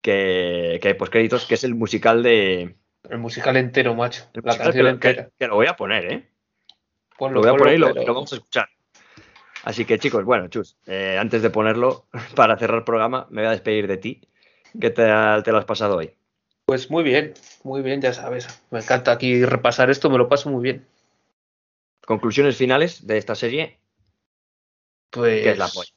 [SPEAKER 2] que, que hay postcréditos, que es el musical de.
[SPEAKER 3] El musical entero, macho.
[SPEAKER 2] el
[SPEAKER 3] la
[SPEAKER 2] musical
[SPEAKER 3] canción entera.
[SPEAKER 2] que- que lo voy a poner, ¿eh?
[SPEAKER 3] Ponlo,
[SPEAKER 2] Lo voy a
[SPEAKER 3] ponlo,
[SPEAKER 2] poner y lo,
[SPEAKER 3] pero-
[SPEAKER 2] y lo vamos a escuchar. Así que chicos, bueno, Chus, eh, antes de ponerlo, para cerrar el programa, me voy a despedir de ti. ¿Qué tal te lo has pasado hoy?
[SPEAKER 3] Pues muy bien, muy bien, ya sabes. Me encanta aquí repasar esto, me lo paso muy bien.
[SPEAKER 2] Conclusiones finales de esta serie.
[SPEAKER 3] Pues
[SPEAKER 2] ¿Qué es la polla?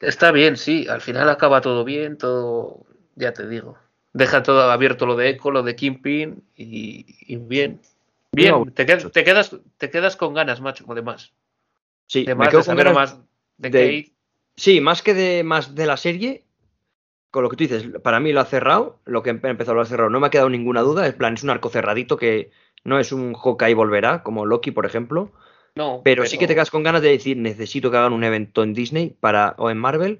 [SPEAKER 3] está bien, sí. Al final acaba todo bien, todo, ya te digo. Deja todo abierto lo de Echo, lo de Kingpin y, y bien. Bien,
[SPEAKER 2] No,
[SPEAKER 3] te, qued- te quedas, te quedas con ganas, macho, de más.
[SPEAKER 2] Sí,
[SPEAKER 3] De
[SPEAKER 2] me
[SPEAKER 3] más,
[SPEAKER 2] quedo
[SPEAKER 3] de
[SPEAKER 2] con
[SPEAKER 3] saber
[SPEAKER 2] ganas
[SPEAKER 3] más de,
[SPEAKER 2] de-
[SPEAKER 3] Kate.
[SPEAKER 2] Sí, más que de más de la serie, con lo que tú dices, para mí lo ha cerrado, lo que empe- empezó lo ha cerrado, no me ha quedado ninguna duda, en plan, es un arco cerradito que no es un Hawkeye volverá, como Loki, por ejemplo,
[SPEAKER 3] No,
[SPEAKER 2] pero, sí que te quedas con ganas de decir, necesito que hagan un evento en Disney para, o en Marvel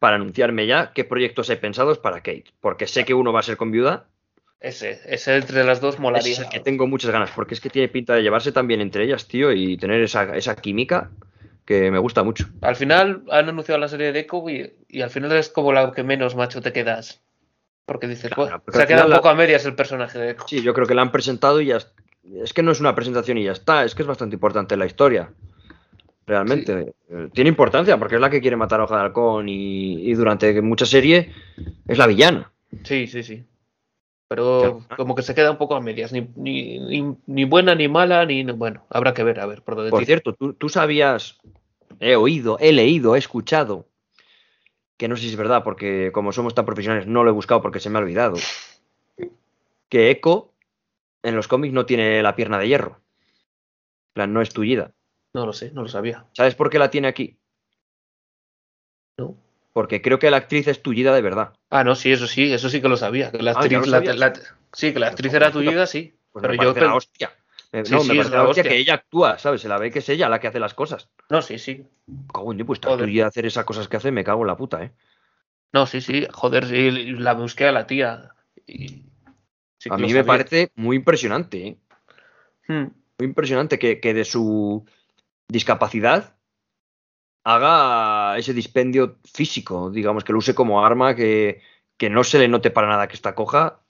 [SPEAKER 2] para anunciarme ya qué proyectos hay pensados para Kate, porque sé que uno va a ser con viuda,
[SPEAKER 3] Ese, ese entre las dos molaría.
[SPEAKER 2] es el que tengo muchas ganas, porque es que tiene pinta de llevarse también entre ellas, tío, y tener esa, esa química que me gusta mucho.
[SPEAKER 3] Al final han anunciado la serie de Echo y, y al final es como la que menos, macho, te quedas. Porque dices,
[SPEAKER 2] Claro,
[SPEAKER 3] "Buah,
[SPEAKER 2] porque
[SPEAKER 3] se ha quedado
[SPEAKER 2] la-
[SPEAKER 3] poco a medias el personaje de Echo.
[SPEAKER 2] Sí, yo creo que la han presentado y ya es, que no es una presentación y ya está, es que es bastante importante la historia. Realmente. Eh, Tiene importancia porque es la que quiere matar a Hoja de Halcón y, y durante mucha serie es la villana.
[SPEAKER 3] Sí, sí, sí. Pero como que se queda un poco a medias. Ni, ni, ni, ni buena ni mala, ni. Bueno, habrá que ver, a ver, por dónde
[SPEAKER 2] Por cierto, ¿tú, tú sabías, he oído, he leído, he escuchado, que no sé si es verdad porque como somos tan profesionales no lo he buscado porque se me ha olvidado, que Echo en los cómics no tiene la pierna de hierro. En plan, no es tullida.
[SPEAKER 3] No lo sé, no lo sabía.
[SPEAKER 2] ¿Sabes por qué la tiene aquí?
[SPEAKER 3] ¿No?
[SPEAKER 2] Porque creo que la actriz es tullida de verdad.
[SPEAKER 3] Ah, no, sí, eso sí, eso sí que lo sabía. Que la
[SPEAKER 2] Ah,
[SPEAKER 3] actriz, la- la- sí, que la actriz era tuya, sí.
[SPEAKER 2] Pues
[SPEAKER 3] Pero
[SPEAKER 2] me
[SPEAKER 3] yo
[SPEAKER 2] parece la
[SPEAKER 3] pen-
[SPEAKER 2] hostia. Me-
[SPEAKER 3] Sí,
[SPEAKER 2] no,
[SPEAKER 3] sí,
[SPEAKER 2] me parece
[SPEAKER 3] la
[SPEAKER 2] la hostia
[SPEAKER 3] hostia.
[SPEAKER 2] que ella actúa, ¿sabes? Se la ve que es ella la que hace las cosas.
[SPEAKER 3] No, sí, sí.
[SPEAKER 2] Cago en Dios, pues tuya hacer esas cosas que hace, me cago en la puta, ¿eh?
[SPEAKER 3] No, sí, sí. Joder, sí, la busqué a la tía. y sí
[SPEAKER 2] a mí me parece muy impresionante, ¿eh?
[SPEAKER 3] Hmm.
[SPEAKER 2] Muy impresionante que, que de su discapacidad haga ese dispendio físico, digamos, que lo use como arma, que, que no se le note para nada que está coja.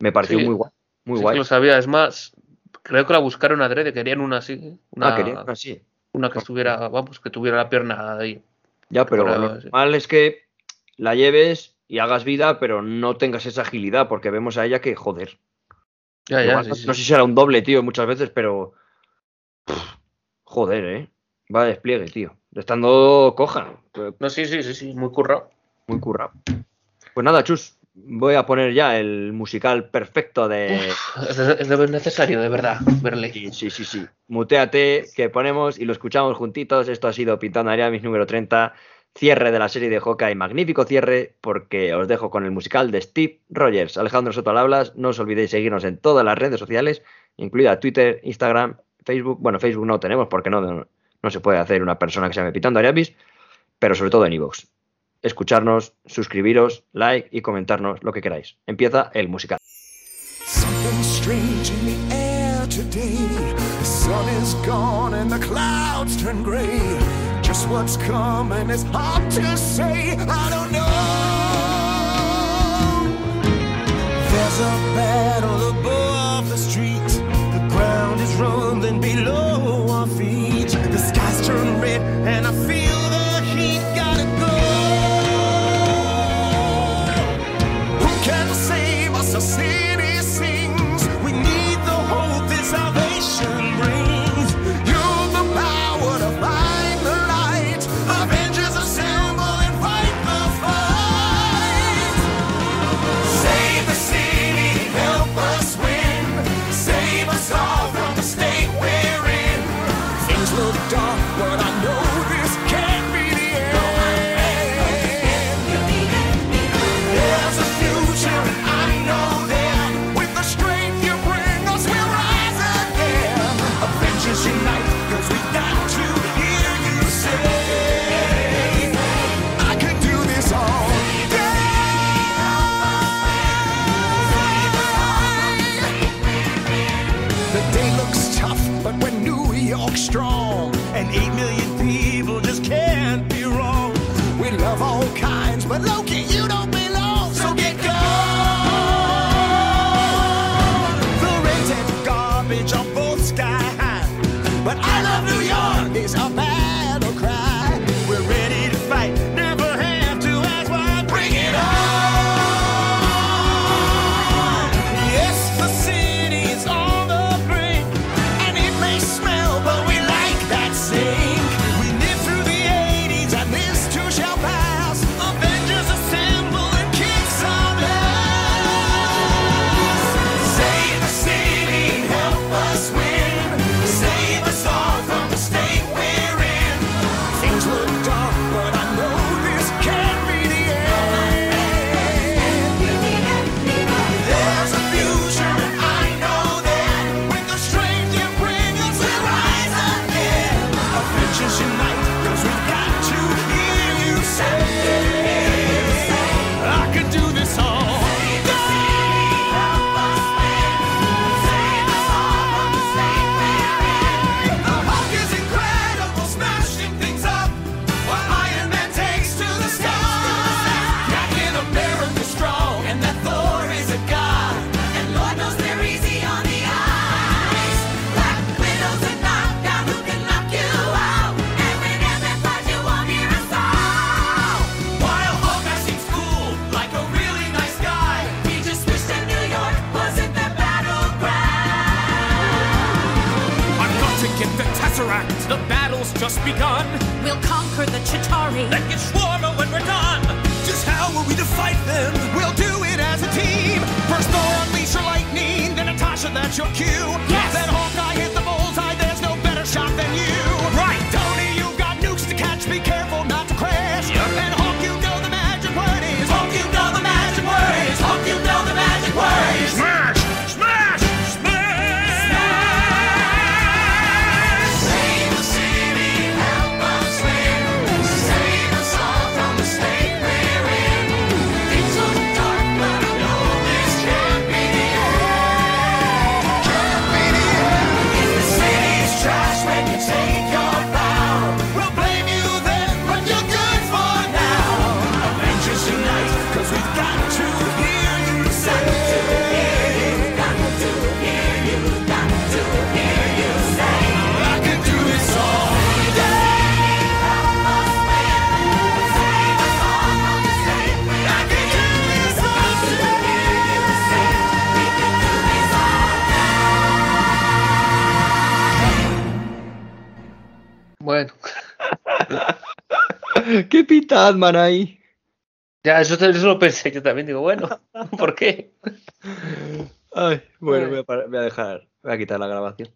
[SPEAKER 2] Me pareció
[SPEAKER 3] Sí.
[SPEAKER 2] muy guay. Muy
[SPEAKER 3] Sí que
[SPEAKER 2] guay.
[SPEAKER 3] lo sabía. Es más, creo que la buscaron adrede. Querían una así. Una,
[SPEAKER 2] Ah, quería así.
[SPEAKER 3] una que estuviera, vamos, que tuviera la pierna ahí.
[SPEAKER 2] Ya, pero lo normal es que la lleves y hagas vida, pero no tengas esa agilidad, porque vemos a ella que, joder.
[SPEAKER 3] Ya, ya, sí,
[SPEAKER 2] no,
[SPEAKER 3] sí.
[SPEAKER 2] no sé si será un doble, tío, muchas veces, pero. pff, joder, eh. Va de despliegue, tío. Estando coja.
[SPEAKER 3] No, sí, sí, sí, sí, muy currado.
[SPEAKER 2] Muy currado. Pues nada, chus. Voy a poner ya el musical perfecto de.
[SPEAKER 3] Es, de- es de- necesario, de verdad, verle.
[SPEAKER 2] Sí, sí, sí, sí. Muteate, que ponemos y lo escuchamos juntitos. Esto ha sido Pintando Ariamis número 30. Cierre de la serie de Hawkeye. Magnífico cierre, porque os dejo con el musical de Steve Rogers. Alejandro Soto al hablas. No os olvidéis seguirnos en todas las redes sociales, incluida Twitter, Instagram, Facebook. Bueno, Facebook no tenemos porque no, no, se puede hacer una persona que se llame Pitando Ariamis, pero sobre todo en iVoox. Escucharnos, suscribiros, like y comentarnos lo que queráis. Empieza el musical.
[SPEAKER 4] Just what's coming is hard to say. I don't know. There's a battle above the street. The ground is rumbling below our feet. The skies turn red and I feel
[SPEAKER 2] Atman ahí.
[SPEAKER 3] Ya, yo eso lo pensé, yo también digo, bueno, ¿por qué?
[SPEAKER 2] Ay, bueno, voy voy a dejar, voy a quitar la grabación.